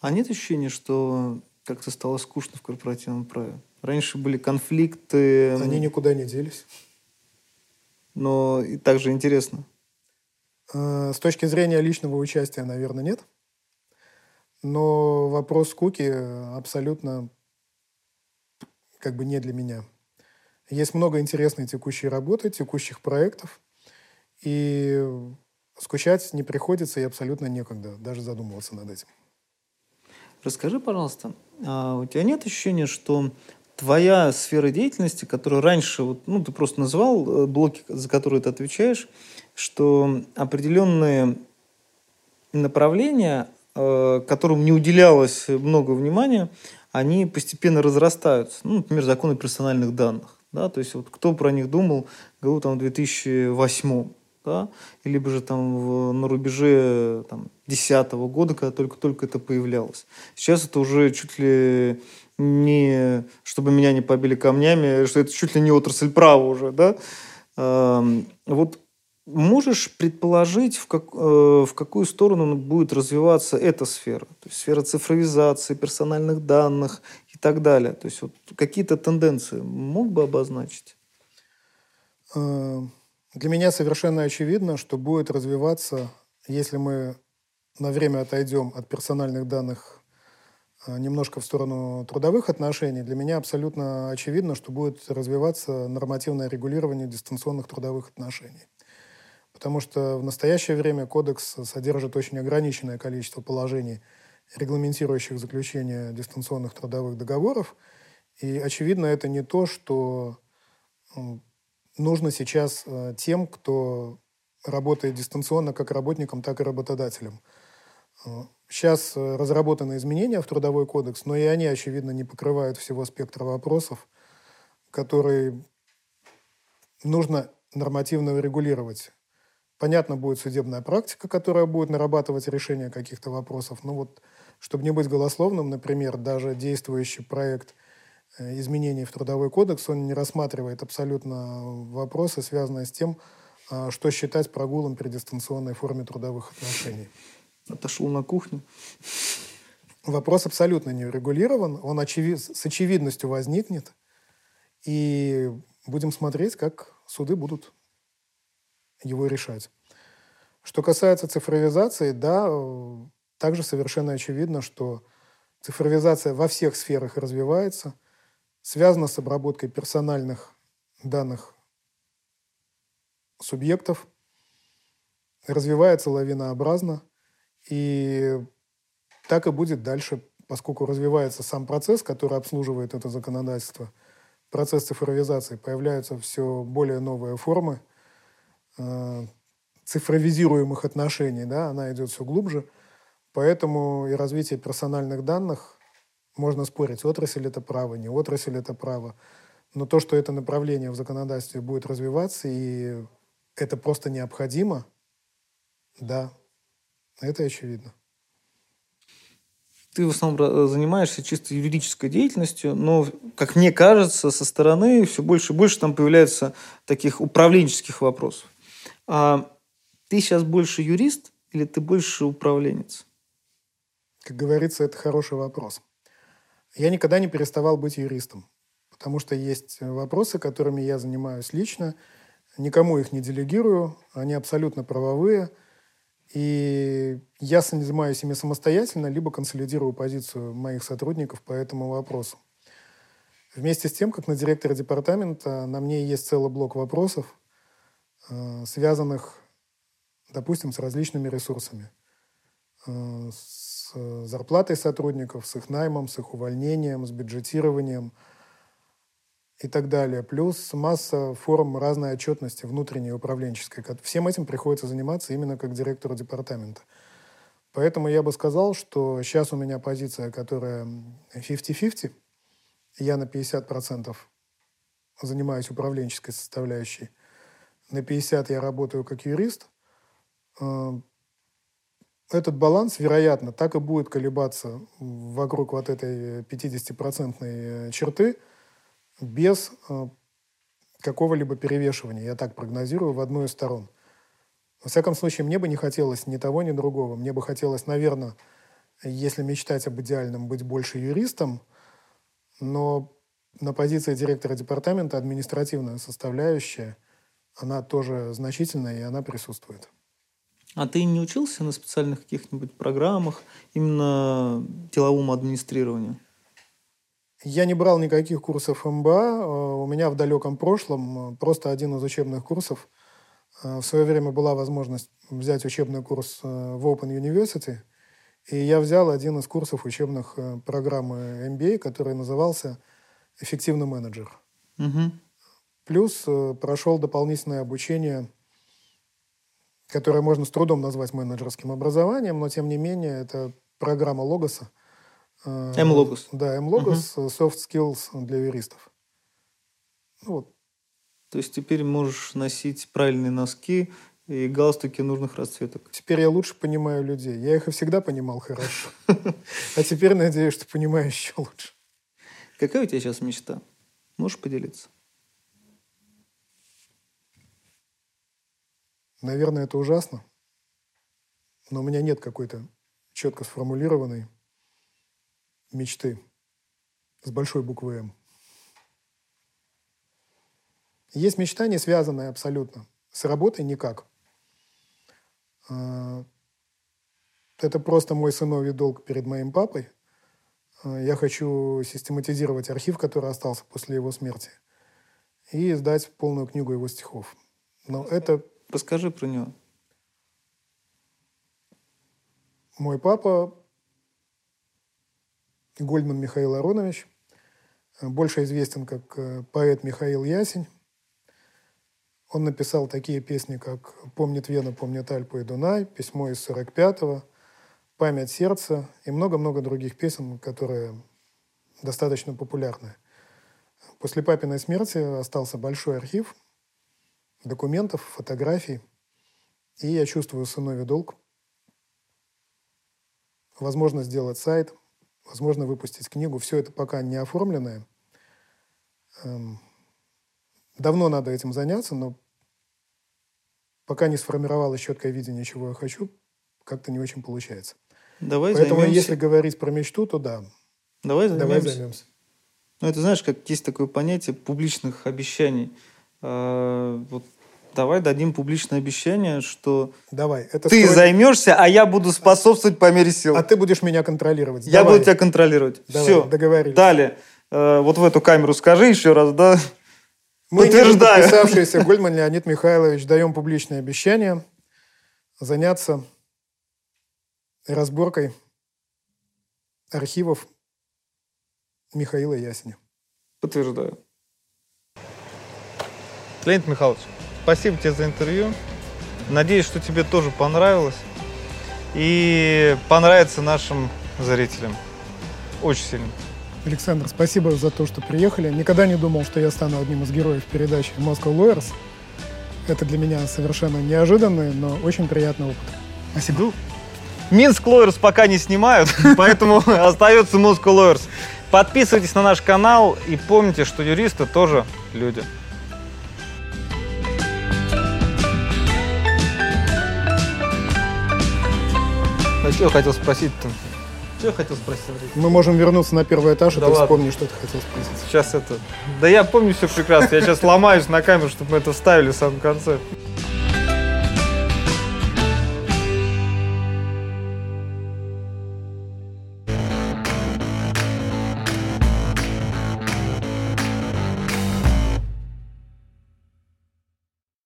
А нет ощущения, что как-то стало скучно в корпоративном праве? Раньше были конфликты, Они никуда не делись. Но и также интересно. Э, С точки зрения личного участия, наверное, нет. Но вопрос скуки абсолютно как бы не для меня. Есть много интересной текущей работы, текущих проектов, и скучать не приходится и абсолютно некогда даже задумываться над этим. Расскажи, пожалуйста, а у тебя нет ощущения, что твоя сфера деятельности, которую раньше, вот, ну, ты просто назвал э, блоки, за которые ты отвечаешь, что определенные направления, э, которым не уделялось много внимания, они постепенно разрастаются. Ну, например, законы персональных данных. Да? То есть вот кто про них думал, говорю, там, в 2008 да? или же там в- на рубеже там, 10 года, когда только-только это появлялось. Сейчас это уже чуть ли не, чтобы меня не побили камнями, что это чуть ли не отрасль права уже, да? Эм, Вот можешь предположить, в, как, э, в какую сторону будет развиваться эта сфера? То есть сфера цифровизации, персональных данных и так далее. То есть вот какие-то тенденции мог бы обозначить? Э, для меня совершенно очевидно, что будет развиваться, если мы на время отойдем от персональных данных немножко в сторону трудовых отношений, для меня абсолютно очевидно, что будет развиваться нормативное регулирование дистанционных трудовых отношений. Потому что в настоящее время кодекс содержит очень ограниченное количество положений, регламентирующих заключение дистанционных трудовых договоров. И, очевидно, это не то, что нужно сейчас э, тем, кто работает дистанционно как работникам, так и работодателям. Сейчас э, разработаны изменения в Трудовой кодекс, но и они, очевидно, не покрывают всего спектра вопросов, которые нужно нормативно регулировать. Понятно, будет судебная практика, которая будет нарабатывать решение каких-то вопросов. Но вот, чтобы не быть голословным, например, даже действующий проект э, изменений в Трудовой кодекс, он не рассматривает абсолютно вопросы, связанные с тем, а, что считать прогулом при дистанционной форме трудовых отношений. Отошел на кухню. Вопрос абсолютно не урегулирован, он очевид... с очевидностью возникнет, и будем смотреть, как суды будут его решать. Что касается цифровизации, да, также совершенно очевидно, что цифровизация во всех сферах развивается, связана с обработкой персональных данных субъектов, развивается лавинообразно, и так и будет дальше, поскольку развивается сам процесс, который обслуживает это законодательство, процесс цифровизации, появляются все более новые формы э, цифровизируемых отношений, да, она идет все глубже, поэтому и развитие персональных данных, можно спорить, отрасль это право, не отрасль это право, но то, что это направление в законодательстве будет развиваться, и это просто необходимо, да, это очевидно. Ты в основном занимаешься чисто юридической деятельностью, но, как мне кажется, со стороны все больше и больше там появляется таких управленческих вопросов. А ты сейчас больше юрист или ты больше управленец? Как говорится, это хороший вопрос. Я никогда не переставал быть юристом, потому что есть вопросы, которыми я занимаюсь лично, никому их не делегирую, они абсолютно правовые – и я занимаюсь ими самостоятельно, либо консолидирую позицию моих сотрудников по этому вопросу. Вместе с тем, как на директора департамента, на мне есть целый блок вопросов, э, связанных, допустим, с различными ресурсами. Э, с зарплатой сотрудников, с их наймом, с их увольнением, с бюджетированием – и так далее. Плюс масса форм разной отчетности, внутренней, управленческой. Всем этим приходится заниматься именно как директору департамента. Поэтому я бы сказал, что сейчас у меня позиция, которая 50-50. Я на 50% занимаюсь управленческой составляющей. На 50% я работаю как юрист. Э, этот баланс, вероятно, так и будет колебаться вокруг вот этой 50% черты – без э, какого-либо перевешивания, я так прогнозирую, в одну из сторон. Во всяком случае, мне бы не хотелось ни того, ни другого. Мне бы хотелось, наверное, если мечтать об идеальном, быть больше юристом, но на позиции директора департамента административная составляющая, она тоже значительная, и она присутствует. А ты не учился на специальных каких-нибудь программах именно деловому администрированию? Я не брал никаких курсов МБА. Э, у меня в далеком прошлом э, просто один из учебных курсов. Э, в свое время была возможность взять учебный курс в Open University. И я взял один из курсов учебных программы MBA, который назывался «Эффективный менеджер». Угу. Плюс прошел дополнительное обучение, которое можно с трудом назвать менеджерским образованием, но тем не менее это программа Логоса – M-Logos. Да, M-Logos, uh-huh. Soft Skills для юристов. Ну, вот. То есть теперь можешь носить правильные носки и галстуки нужных расцветок. Теперь я лучше понимаю людей. Я их и всегда понимал хорошо. А теперь надеюсь, что понимаю еще лучше. Какая у тебя сейчас мечта? Можешь поделиться? Наверное, это ужасно, но у меня нет какой-то четко сформулированной мечты с большой буквы «М». Есть мечта, не связанная абсолютно. С работой никак. А, это просто мой сыновий долг перед моим папой. А, я хочу систематизировать архив, который остался после его смерти, и издать полную книгу его стихов. Но это... Расскажи про него. Мой папа Гольдман Михаил Аронович, больше известен как э, поэт Михаил Ясень. Он написал такие песни, как «Помнит Вена, помнит Альпу и Дунай», «Письмо из 45-го», «Память сердца» и много-много других песен, которые достаточно популярны. После папиной смерти остался большой архив документов, фотографий, и я чувствую сыновий долг. Возможно сделать сайт, возможно выпустить книгу. Все это пока не оформленное. Эм, давно надо этим заняться, но пока не сформировалось четкое видение, чего я хочу, как-то не очень получается. Давай Поэтому, займемся. если говорить про мечту, то да. Давай займемся. Давай займемся. Ну, это знаешь, как есть такое понятие публичных обещаний. А, вот давай дадим публичное обещание, что Давай. Это ты строй- займешься, а я буду способствовать по мере сил. А ты будешь меня контролировать. я Давай. буду тебя контролировать. Давай, Все. договорились. Далее. Э, вот в эту камеру скажи еще раз, да? Мы, Подтверждаю. подписавшиеся Гольман Леонид Михайлович, даем публичное обещание заняться разборкой архивов Михаила Ясеня. Подтверждаю. Леонид Михайлович, спасибо тебе за интервью. Надеюсь, что тебе тоже понравилось. И понравится нашим зрителям. Очень сильно. Александр, спасибо за то, что приехали. Никогда не думал, что я стану одним из героев передачи Moscow Lawyers. Это для меня совершенно неожиданный, но очень приятный опыт. Спасибо. Минск Lawyers пока не снимают, поэтому остается Moscow Lawyers. Подписывайтесь на наш канал и помните, что юристы тоже люди. А что я хотел спросить-то? Что я хотел спросить, Андрей? Мы можем вернуться на первый этаж, и Да ты ладно. вспомни, что ты хотел спросить. Сейчас это... Да я помню все прекрасно. Я сейчас ломаюсь на камеру, чтобы мы это вставили в самом конце.